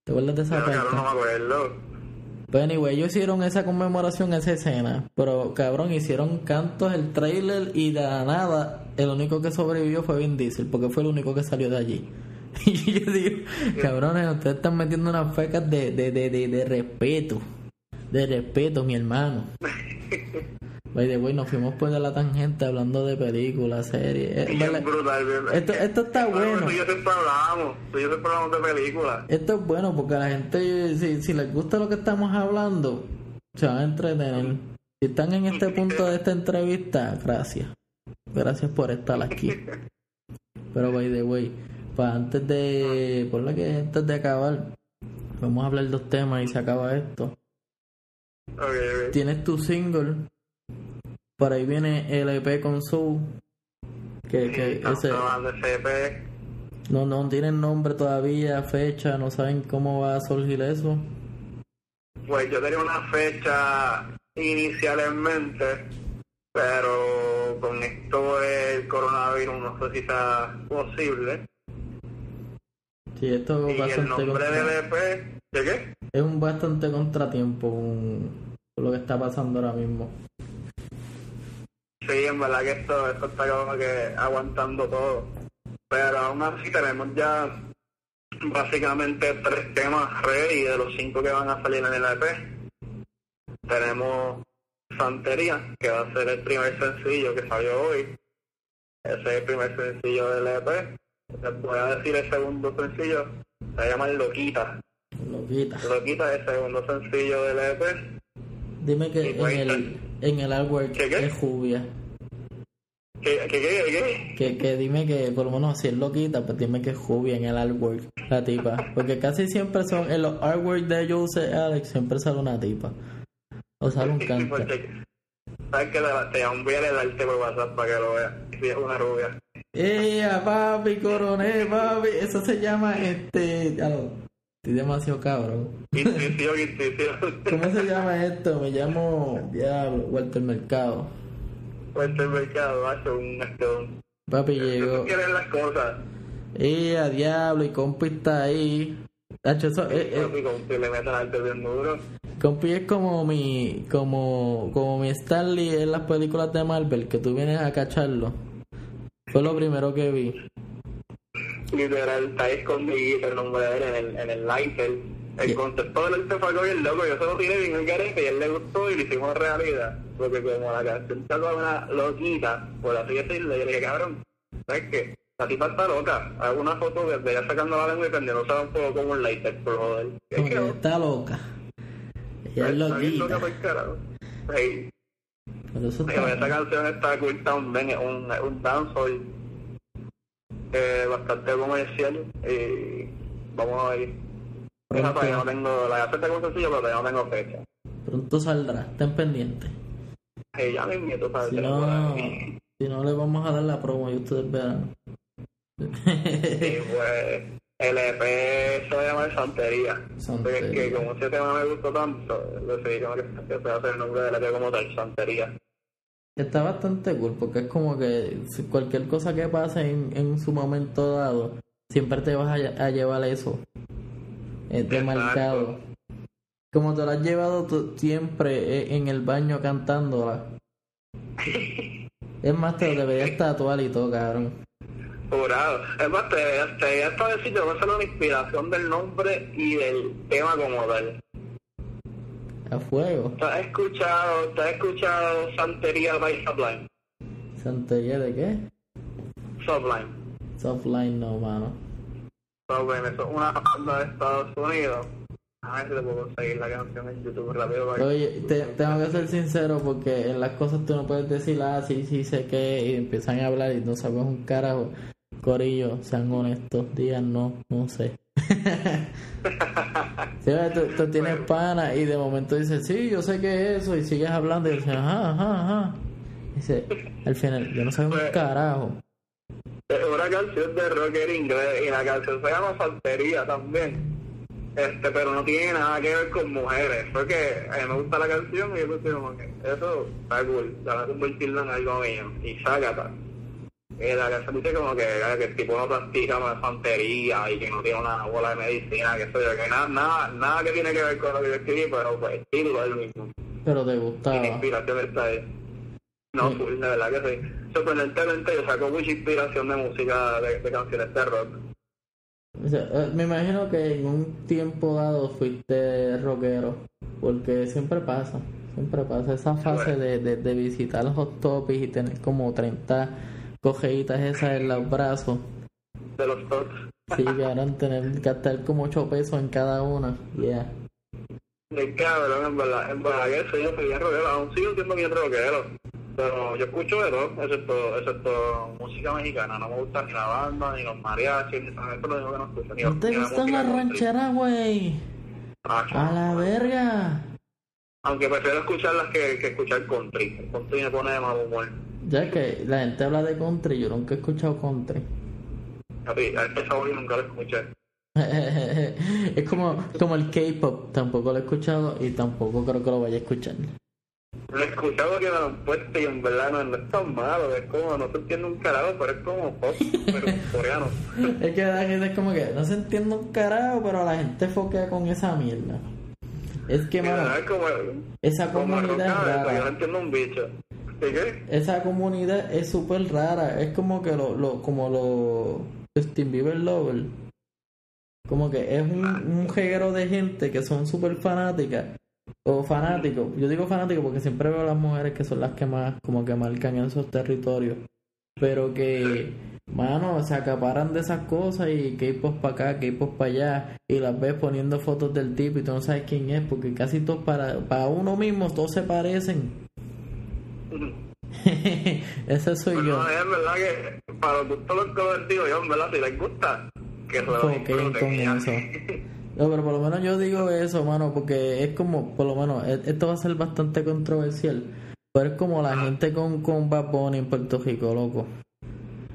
¿te acuerdas de esa Pero parte? no me acuerdo. Pues anyway, ellos hicieron esa conmemoración, esa escena, pero cabrón, hicieron cantos, el trailer y de la nada, el único que sobrevivió fue Vin Diesel, porque fue el único que salió de allí. [laughs] Y yo digo, cabrones, ustedes están metiendo unas fecas de, de, de, de, de respeto, de respeto, mi hermano. By the way, nos fuimos por la tangente hablando de películas, series. Eh, vale. Esto- esto está bueno. Tú y yo siempre hablábamos. Tú y yo siempre hablamos de películas. Esto es bueno porque a la gente, si, si les gusta lo que estamos hablando, se van a entretener. Si están en este punto de esta entrevista, gracias. Gracias por estar aquí. [laughs] Pero, by the way, pues antes de, por lo que antes de acabar, vamos a hablar dos temas y se acaba esto. Tienes tu single, por ahí viene el EP con Soul, que, que Estamos ese, de CP. no, no tienen nombre todavía, fecha, no saben cómo va a surgir eso. Pues yo tenía una fecha inicial en mente, pero con esto del coronavirus no sé si sea posible. Sí, esto es Y el nombre del EP, ¿de qué? es un bastante contratiempo con, con lo que está pasando ahora mismo. Sí, en verdad que esto, esto está como que aguantando todo. Pero aún así tenemos ya básicamente tres temas ready de los cinco que van a salir en el EP. Tenemos Santería, que va a ser el primer sencillo que salió hoy. Ese es el primer sencillo del EP. Voy a decir el segundo sencillo, se llama Loquita. Loquita. Loquita es el segundo sencillo del EP. Dime que Y en el, en el artwork ¿Qué, qué? es Jubia. ¿Qué, qué, qué, qué? Que, que dime que, por lo menos si es loquita, pues dime que es Jubia en el artwork, la tipa. Porque casi siempre son, en los artworks de Jose Alex siempre sale una tipa. O sale un Sí, cante. porque- ¿Sabes que Te, te enviaré el arte por WhatsApp para que lo veas. Si es una rubia. ¡Ella, papi, coroné, papi! Eso se llama, este... Ya lo... Estoy demasiado cabrón. Intuición, intuición. ¿Cómo se llama esto? Me llamo... Diablo, Walter Mercado. El mercado, hace un estón. Papi llegó... quieres las cosas. ¡Ella, diablo! Y compi está ahí. Tacho, eso, eh, eh, Papi, que le metan arte bien duro. Compi es como mi, como, como mi Stanley en las películas de Marvel, que tú vienes a cacharlo. Fue lo primero que vi. Literal, está escondido el nombre de él en el, en el lighter. El Sí. concepto del arte fue bien loco. Yo se lo tiré bien el garete y él le gustó y lo hicimos realidad. Porque como la canción como una loquita, por así decirlo, yo le dije, cabrón, ¿sabes qué? La tipa está loca. Hago una foto de ella sacando la lengua y prendiéndose un poco como un lighter, por joder. Es Como que está loca. Ella es Está bien loca loquita. por carajo. Sí. Esa canción está cool también, es un, un dancehall eh, bastante comercial y vamos a ver. Esa todavía no tengo, la acepta como sencillo, pero todavía no tengo fecha. Pronto saldrá, estén pendientes. Ya Si no, si no le vamos a dar la promo y ustedes verán. Pues el EP se llama Santería. Santería. Porque es que como ese tema me gustó tanto, decidí como que se hacer el nombre del EP como tal, Santería. Está bastante cool porque es como que cualquier cosa que pase en, en su momento dado, siempre te vas a, a llevar eso Exacto. marcado. Como te lo has llevado tú siempre eh, en el baño cantándola. [laughs] Es más, te lo deberías tatuar y todo, cabrón. Jurado. Es más, te, te esta decir, yo voy a hacer una inspiración del nombre y del tema como tal. A fuego. ¿Te has escuchado, te has escuchado Santería by Sublime? ¿Santería de qué? Sublime. Softline no, mano. Sublime, eso es una banda de Estados Unidos. A ver si te puedo conseguir la canción en YouTube rápido. para Oye, te- tengo que ser sincero porque en las cosas tú no puedes decir, ah, sí, sí, sé que, y empiezan a hablar y no sabes un carajo. Corillo, sean honestos, digan no, no sé. [laughs] Sí, tú, tú tienes pana y de momento dices, sí, yo sé que es eso, y sigues hablando y dices, ajá, ajá, ajá. Dice, al final, yo no sé un Pues- carajo. Una canción de rocker inglés y la canción se llama Santería también. Este, pero no tiene nada que ver con mujeres. Fue que a mí me gusta la canción y yo pensé que eso está cool, voy a convertirlo en algo mío. Y sácata. Y la canción dice como que, que el tipo no practica más santería y que no tiene una bola de medicina, que eso yo, que nada, nada, nada que tiene que ver con lo que yo escribí, pero pues el título es el mismo. Pero te Y gustaba. inspiración está ahí. No, Sí. full, de verdad que sí. Sorprendentemente yo saco mucha inspiración de música, de, de canciones de rock. O sea, eh, me imagino que en un tiempo dado fuiste rockero, porque siempre pasa, siempre pasa esa fase de, de, de visitar los hot topics y tener como 30 cogeitas esas en los brazos. De los tops. Sí, cabrón, tener gastar como 8 pesos en cada una. Yeah. De cabrón, en verdad, en verdad que sí, yo soy bien rockero, aún sigo siendo bien rockero. Pero yo escucho de todo, excepto, excepto música mexicana. No me gusta ni la banda, ni los mariachis, ni eso es lo único que no escucho. Ni, ¿No te gustan las rancheras, güey? A la verga. Aunque prefiero escuchar las que, que escuchar country. El country me pone de mal humor. Ya que la gente habla de country, yo nunca he escuchado country. Papi, a este sabor nunca lo escuché. [laughs] es como, como el K-pop, tampoco lo he escuchado y tampoco creo que lo vaya a escuchar. Lo he escuchado que me lo han puesto y en verdad no, no es tan malo, es como, no se entiende un carajo, pero es como pop, pero [laughs] coreano. Es que la gente es como que no se entiende un carajo, pero la gente foquea con esa mierda. Es que, mano, es como, esa comunidad es arroncado, yo no rara. entiendo un bicho. Esa comunidad es súper rara. Es como que lo, lo, como lo Justin Bieber Lover. Como que es un, un jeguero de gente que son súper fanáticas o fanáticos. Yo digo fanáticos porque siempre veo a las mujeres que son las que más como que marcan en esos territorios. Pero que, mano, se acaparan de esas cosas y K-pop para acá, K-pop para allá. Y las ves poniendo fotos del tipo y tú no sabes quién es porque casi todos para, para uno mismo, todos se parecen. [laughs] Ese soy Pero yo. no, es verdad que para los gustos los convertidos, yo en verdad, si les gusta, que se lo Enfoquen disfruten. con y ya. eso. [laughs] No, pero por lo menos yo digo eso, mano, porque es como, por lo menos, e- esto va a ser bastante controversial. Pero es como la gente con, con Bad Bunny en Puerto Rico, loco.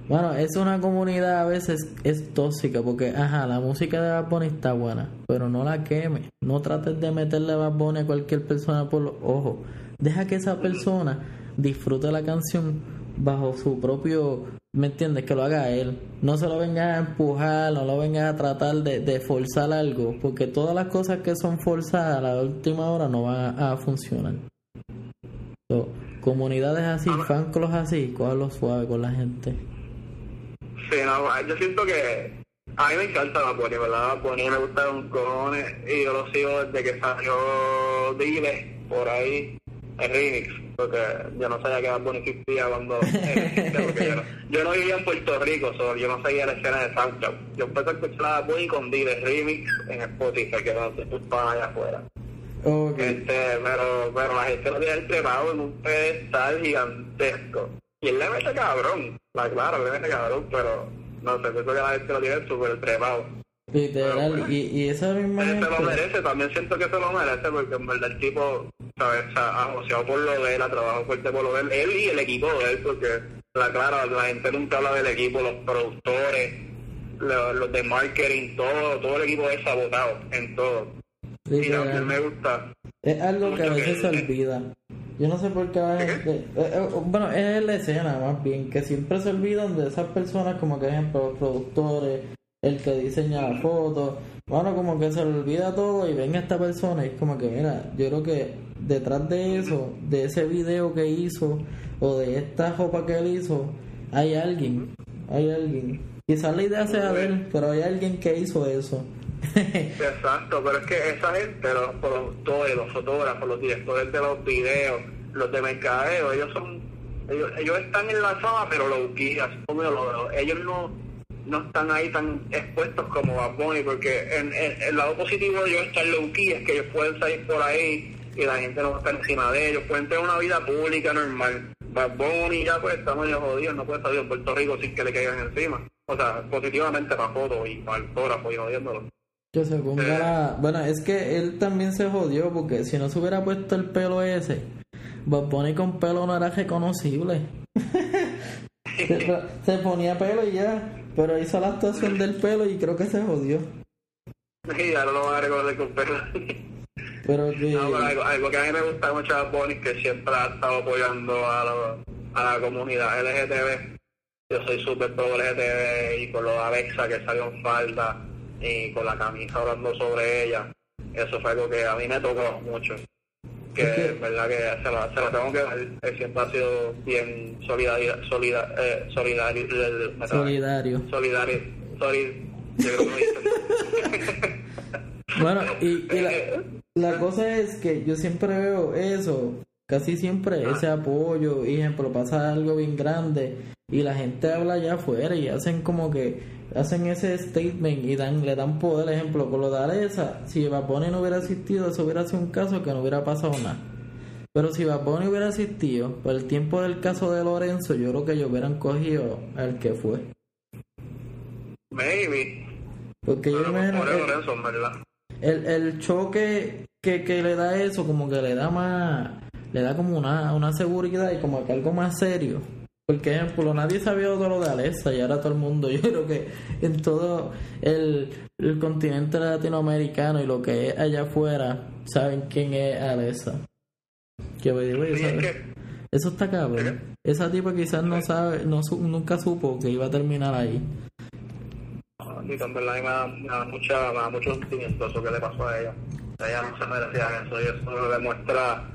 Bueno, es una comunidad a veces es tóxica porque, ajá, la música de Bad Bunny está buena, pero no la queme. No trates de meterle Bad Bunny a cualquier persona por los ojos. Deja que esa persona disfrute la canción bajo su propio, ¿me entiendes? Que lo haga él. No se lo vengas a empujar, no lo vengas a tratar de, de forzar algo, porque todas las cosas que son forzadas a la última hora no van a, a funcionar. So, comunidades así, fanclos así, cójalo suave con la gente. Sí, no, yo siento que a mí me encanta Bad Bunny, ¿verdad? Bunny me gusta un cojones y yo lo sigo desde que salió Dile por ahí el remix, porque yo no sabía que Bad Bunny existía cuando existía, porque yo, no, yo no vivía en Puerto Rico, so, yo no seguía la escena de SoundCloud. Yo empecé a escuchar a Bad Bunny con Dile remix en Spotify, que no se estaban allá afuera. Ok. Este, pero, pero la gente lo tiene trepado en un pedestal gigantesco. Y él le mete cabrón, la claro, le mete cabrón, pero no sé, pienso que la gente lo tiene súper trepado. Literal, y, y esa misma Él se lo merece, también siento que se lo merece, porque en verdad el tipo, ¿sabes? Asociado por lo de él, ha trabajado fuerte por lo de él, él y el equipo de él, porque, la claro, la gente nunca habla del equipo, los productores, los, los de marketing, todo, todo el equipo es sabotado en todo. Y a mí Literal. me gusta. Es algo que a veces se que- olvida. Yo no sé por qué gente... eh, eh, bueno, es la escena más bien, que siempre se olvidan de esas personas como que, ejemplo, los productores, el que diseña la foto. Bueno, como que se le olvida todo y ven a esta persona y es como que, mira, yo creo que detrás de eso, de ese video que hizo o de esta ropa que él hizo, hay alguien, hay alguien. Quizás la idea sea de él, pero hay alguien que hizo eso. Exacto, pero es que esa gente, los productores, los fotógrafos, los directores de los videos, los de mercadeo, ellos son, ellos, ellos están en la zona, pero los guías, ellos no, no están ahí tan expuestos como Bad Bunny, porque en, el lado positivo de ellos están los guías, que ellos pueden salir por ahí y la gente no está encima de ellos, pueden tener una vida pública normal. Bad Bunny ya pues está medio jodido, no puede salir de Puerto Rico sin que le caigan encima. O sea, positivamente para fotos y para el fotógrafo y jodiéndolo. Que se ponga la... Bueno, es que él también se jodió porque si no se hubiera puesto el pelo ese, Bad Bunny con pelo no era reconocible. [laughs] se, se ponía pelo y ya, pero hizo la actuación del pelo y creo que se jodió. [laughs] Y ya no lo van a reconocer con pelo. Pero que... No, pero algo, algo que a mí me gusta mucho de es que siempre ha estado apoyando a, la- a la comunidad LGTB. Yo soy súper pro LGTB y con lo de Alexa que salió en falda y con la camisa hablando sobre ella. Eso fue algo que a mí me tocó mucho. Que es verdad que se lo, se lo tengo que dar. Él siempre ha sido bien solidario. Solida, eh, solidario. Solidario. Solidario. Solid, yo creo que lo dice. [laughs] Bueno, y, y la, [laughs] la cosa es que yo siempre veo eso, casi siempre ese apoyo, y ejemplo, pasa algo bien grande y la gente habla allá afuera y hacen como que hacen ese statement y dan le dan poder, ejemplo, con lo de Alexa, si Bad Bunny no hubiera asistido, eso hubiera sido un caso que no hubiera pasado nada. Pero si Bad Bunny hubiera asistido, por el tiempo del caso de Lorenzo, yo creo que ellos hubieran cogido al que fue. Maybe. Porque yo imagino por que- verdad. El, el choque que, que le da eso como que le da más le da como una, una seguridad y como que algo más serio. Porque ejemplo nadie sabía todo lo de Alexa y ahora todo el mundo [laughs] yo creo que en todo el, el continente latinoamericano y lo que es allá afuera saben quién es Alexa. Que Sí, es que, eso está cabrón. Esa tipa quizás no sabe no su- nunca supo que iba a terminar ahí sí, en verdad, a mí me da, mucha, me da mucho sentimiento eso que le pasó a ella. Ella no se merecía eso y eso demuestra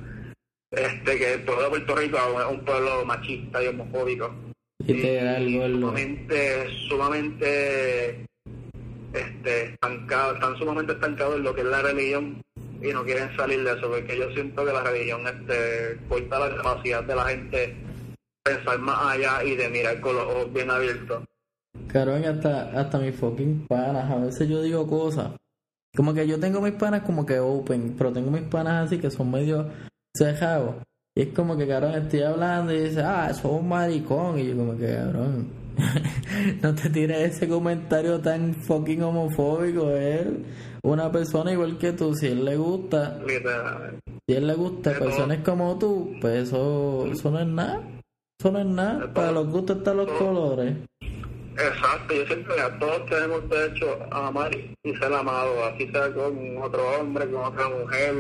este, que el pueblo de Puerto Rico es un pueblo machista y homofóbico. literal y gordo. sumamente, sumamente este, estancados, están sumamente estancados en lo que es la religión y no quieren salir de eso, porque yo siento que la religión este, corta la capacidad de la gente pensar más allá y de mirar con los ojos bien abiertos. Cabrón, hasta, hasta mis fucking panas, a veces yo digo cosas. Como que yo tengo mis panas como que open, pero tengo mis panas así que son medio cejados. Y es como que, cabrón, estoy hablando y dice, ah, eso es un maricón. Y yo como que, cabrón, [laughs] no te tires ese comentario tan fucking homofóbico. Él, una persona igual que tú, si él le gusta, si él le gusta personas como tú, pues eso, eso no es nada. Eso no es nada. Para los gustos están los colores. Exacto, yo siempre a todos tenemos derecho a amar y ser amados, así sea con otro hombre, con otra mujer,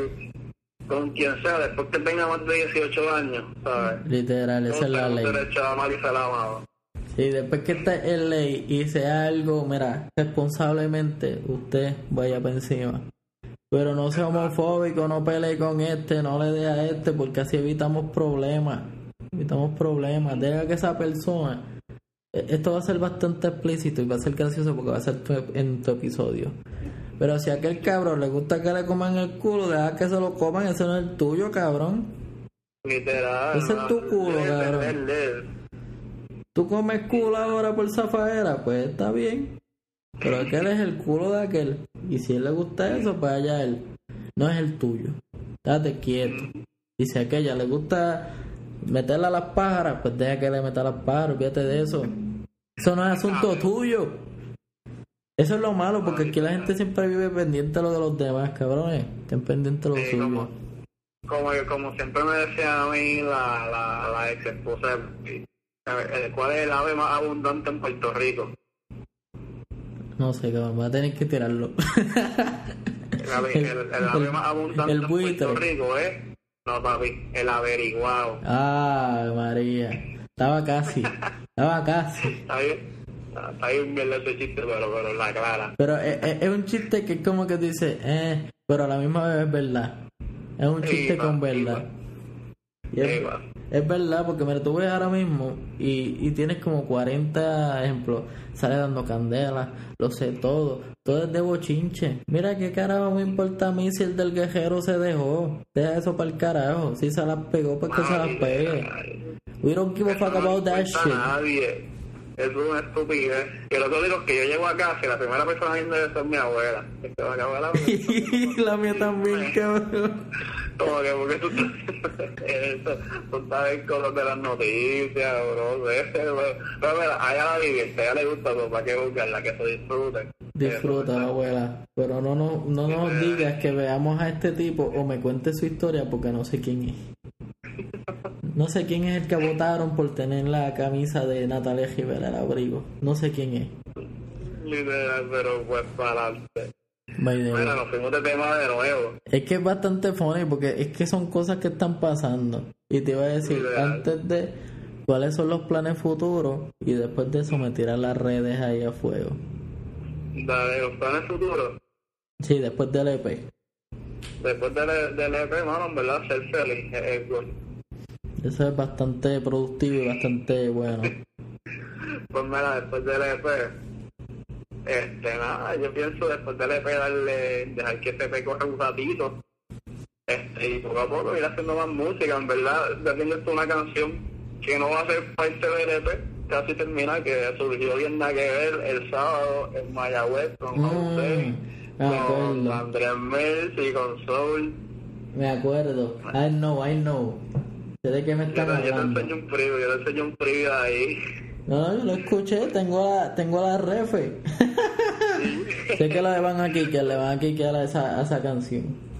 con quien sea, después que tenga más de 18 años, ¿sabes? Literal, esa es la ley. derecho a amar y ser amados. Sí, después que esté en ley y sea algo, mira, responsablemente usted vaya para encima. Pero no sea homofóbico, no pelee con este, no le dé a este, porque así evitamos problemas. Evitamos problemas. Deja que esa persona. Eh, Esto va a ser bastante explícito y va a ser gracioso porque va a ser tu- en tu episodio. Pero si a aquel cabrón le gusta que le coman el culo, deja que se lo coman, ese no es el tuyo, cabrón. Literal. Ese es tu culo, cabrón. tú comes culo ahora por zafaera, pues está bien. Pero aquel es el culo de aquel. Y si a él le gusta eso, pues allá él. No es el tuyo. Date quieto. Y si a aquella le gusta meterle a las pájaras, pues deja que le meta a las pájaras, fíjate de eso. Eso no es asunto tuyo. Eso es lo malo, porque aquí la gente siempre vive pendiente de lo de los demás, cabrones. Estén pendientes de lo Sí, suyo. como, como, como siempre me decía a mí la, la, la ex esposa, eh, ¿cuál es el ave más abundante en Puerto Rico? No sé, cabrón, voy a tener que tirarlo. El ave, el, el [laughs] ave más abundante el en Puerto. Rico es, no papi, el averiguado. Ah, María. Estaba casi. Estaba casi. ¿Está bien? Está bien ese chiste, pero, pero la clara. Pero es, es- es un chiste que es como que dice, eh, pero a la misma vez es verdad. Es un chiste con verdad. Y es, verdad, porque mira, tú ves ahora mismo y, y tienes como 40 ejemplos. Sale dando candela, lo sé todo. Todo es de bochinche. Mira qué carajo me importa a mí si el del guerrero se dejó. Deja eso para el carajo. Si se las pegó, pues que se las pegue. We don't give a fuck about that shit. nadie. Es una estupidez. Que lo que digo es que yo llego a casa y la primera persona que me es mi abuela. Que se va a acabar la [laughs] Y la mía también, cabrón. Como que porque tú [laughs] tú sabes cosas de las noticias, de ese, bro. Pero mira, a ella la divierte, a ella le gusta, pues, ¿para qué buscarla? Que se disfruten. Disfruta, abuela. Pero no, no, no nos digas que veamos a este tipo o me cuentes su historia porque no sé quién es. No sé quién es el que votaron por tener la camisa de Natalia Rivera, el abrigo. No sé quién es. Literal, pero pues para adelante. Mira, nos fuimos de tema de nuevo. Es que es bastante funny porque es que son cosas que están pasando. Y te iba a decir, Real. antes de cuáles son los planes futuros y después de eso me tiran las redes ahí a fuego. Dale, los planes futuros. Sí, después del E EP. Después del, del EP, mano, en verdad, ser feliz es gol. Eso es bastante productivo y bastante bueno. [laughs] Pues mira, después del EP, este, nada, yo pienso después del EP darle, dejar que ese EP corra un ratito, este, y poco a poco ir haciendo más música, en verdad, ya tengo esto una canción que no va a ser parte del EP, casi termina, que surgió bien nada que ver el sábado en Mayagüez con José, Mm, me con. Andrés Mills y con Soul. Me acuerdo. I know, I know. Sé de qué me Yo están te, yo te enseño un preview, yo te enseño un preview ahí. No, yo lo escuché. Tengo la, tengo la refe. [laughs] sé que le van a quiquear, le van a quiquear a esa, a esa canción.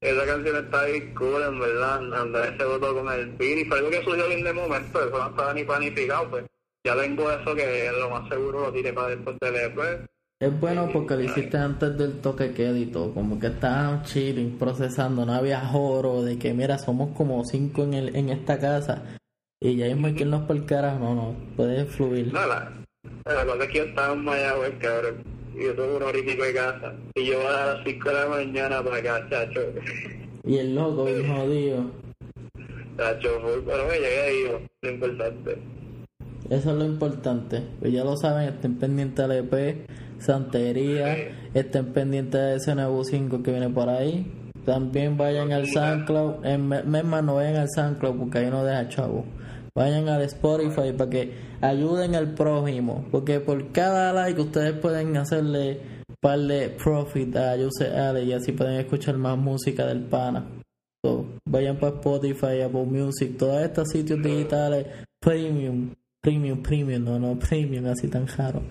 Esa canción está bien cool, en verdad. Andrés se votó con el y fue algo que surgió bien de momento. Eso no estaba ni planificado, pues. Ya tengo eso que lo más seguro lo tiré para después del EP. Es bueno porque lo hiciste antes del toque queda y todo. Como que estaban chilling, procesando. No había joro de que, mira, somos como cinco en, el, en esta casa. Y ya mismo hay que irnos por el carajo. No, no. Puedes fluir. No, la, la cosa es que yo estaba en Mayagüez, cabrón. Y yo tuve y pico de casa. Y yo a las 5 de la mañana para acá, chacho. Y el loco, bien jodido. Chacho, pero me llegué ahí, lo importante. Eso es lo importante. Pues ya lo saben, estén pendientes del EP. Santería, estén pendientes de ese nuevo 5 que viene por ahí. También vayan al SoundCloud, en Mesma no vayan al SoundCloud porque ahí no deja chavo. Vayan al Spotify para que ayuden al prójimo, porque por cada like ustedes pueden hacerle par de profit a Jose Ale y así pueden escuchar más música del pana. vayan para Spotify, Apple Music, todos estos sitios digitales premium, premium, premium, no, no premium así tan caro.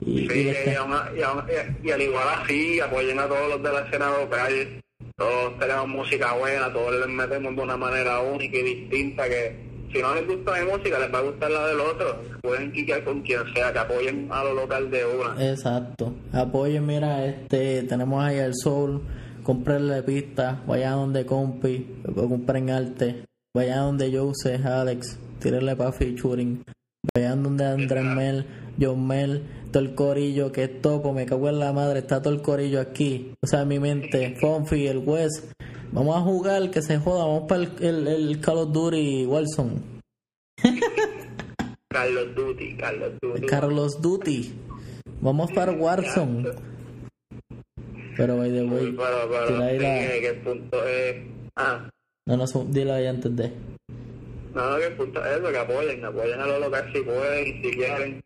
Y, y, al igual así, apoyen a todos los de la escena local. Todos tenemos música buena, todos les metemos de una manera única y distinta que si no les gusta mi música, les va a gustar la del otro. Pueden quitar con quien sea, que apoyen a lo local de una. Exacto. Apoyen, mira, este, tenemos ahí el Soul, comprenle pista, vayan donde compi, compren arte, vayan donde Jose, Alex, tírenle para featuring, vayan donde Andrés Mel, John Mel, todo el corillo que es topo, me cago en la madre, está todo el corillo aquí. O sea, mi mente, Fonfi, el West Vamos a jugar, que se joda, vamos para el, el, Call of Duty Warzone. Carlos Duty, Carlos Duty. Carlos Duty. Vamos para Warzone. Pero by the way, ahí la... que el punto es... Ah. No, no, dile ahí antes de... No, no, que el punto es eso, que apoyen, apoyen a los locales si pueden, si quieren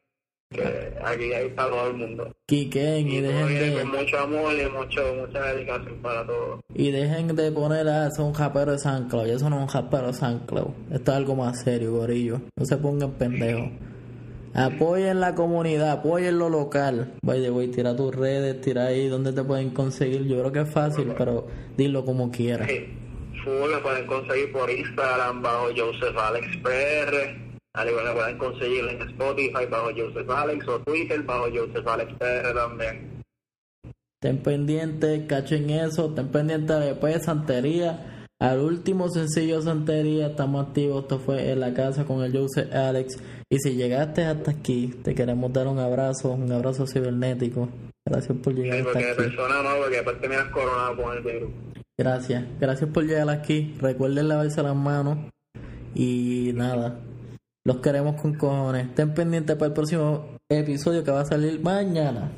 que aquí hay para todo el mundo. Quiquen y, dejen de... Con mucho amor y mucho, mucha dedicación para todos. Y dejen de poner a eso un japero de San Cloud. Eso no es un japero de San Cloud. Esto es algo más serio, gorillo. No se pongan pendejos. Apoyen la comunidad, apoyen lo local. By the way, tira tus redes, tira ahí donde te pueden conseguir. Yo creo que es fácil, pero dilo como quieras. Sí. Full, me pueden conseguir por Instagram bajo Joseph Alex PR al igual que pueden conseguirlo en Spotify bajo Joseph Alex o Twitter bajo Joseph Alex PR también. Estén pendientes, cachen eso, estén pendientes después de Santería. Al último sencillo Santería, estamos activos. Esto fue en la casa con el Joseph Alex. Y si llegaste hasta aquí, te queremos dar un abrazo, un abrazo cibernético. Gracias por llegar hasta aquí. persona no, porque aparte me has coronado con el virus. Gracias, gracias por llegar aquí. Recuerden lavarse las manos. Y nada, los queremos con cojones. Estén pendientes para el próximo episodio que va a salir mañana.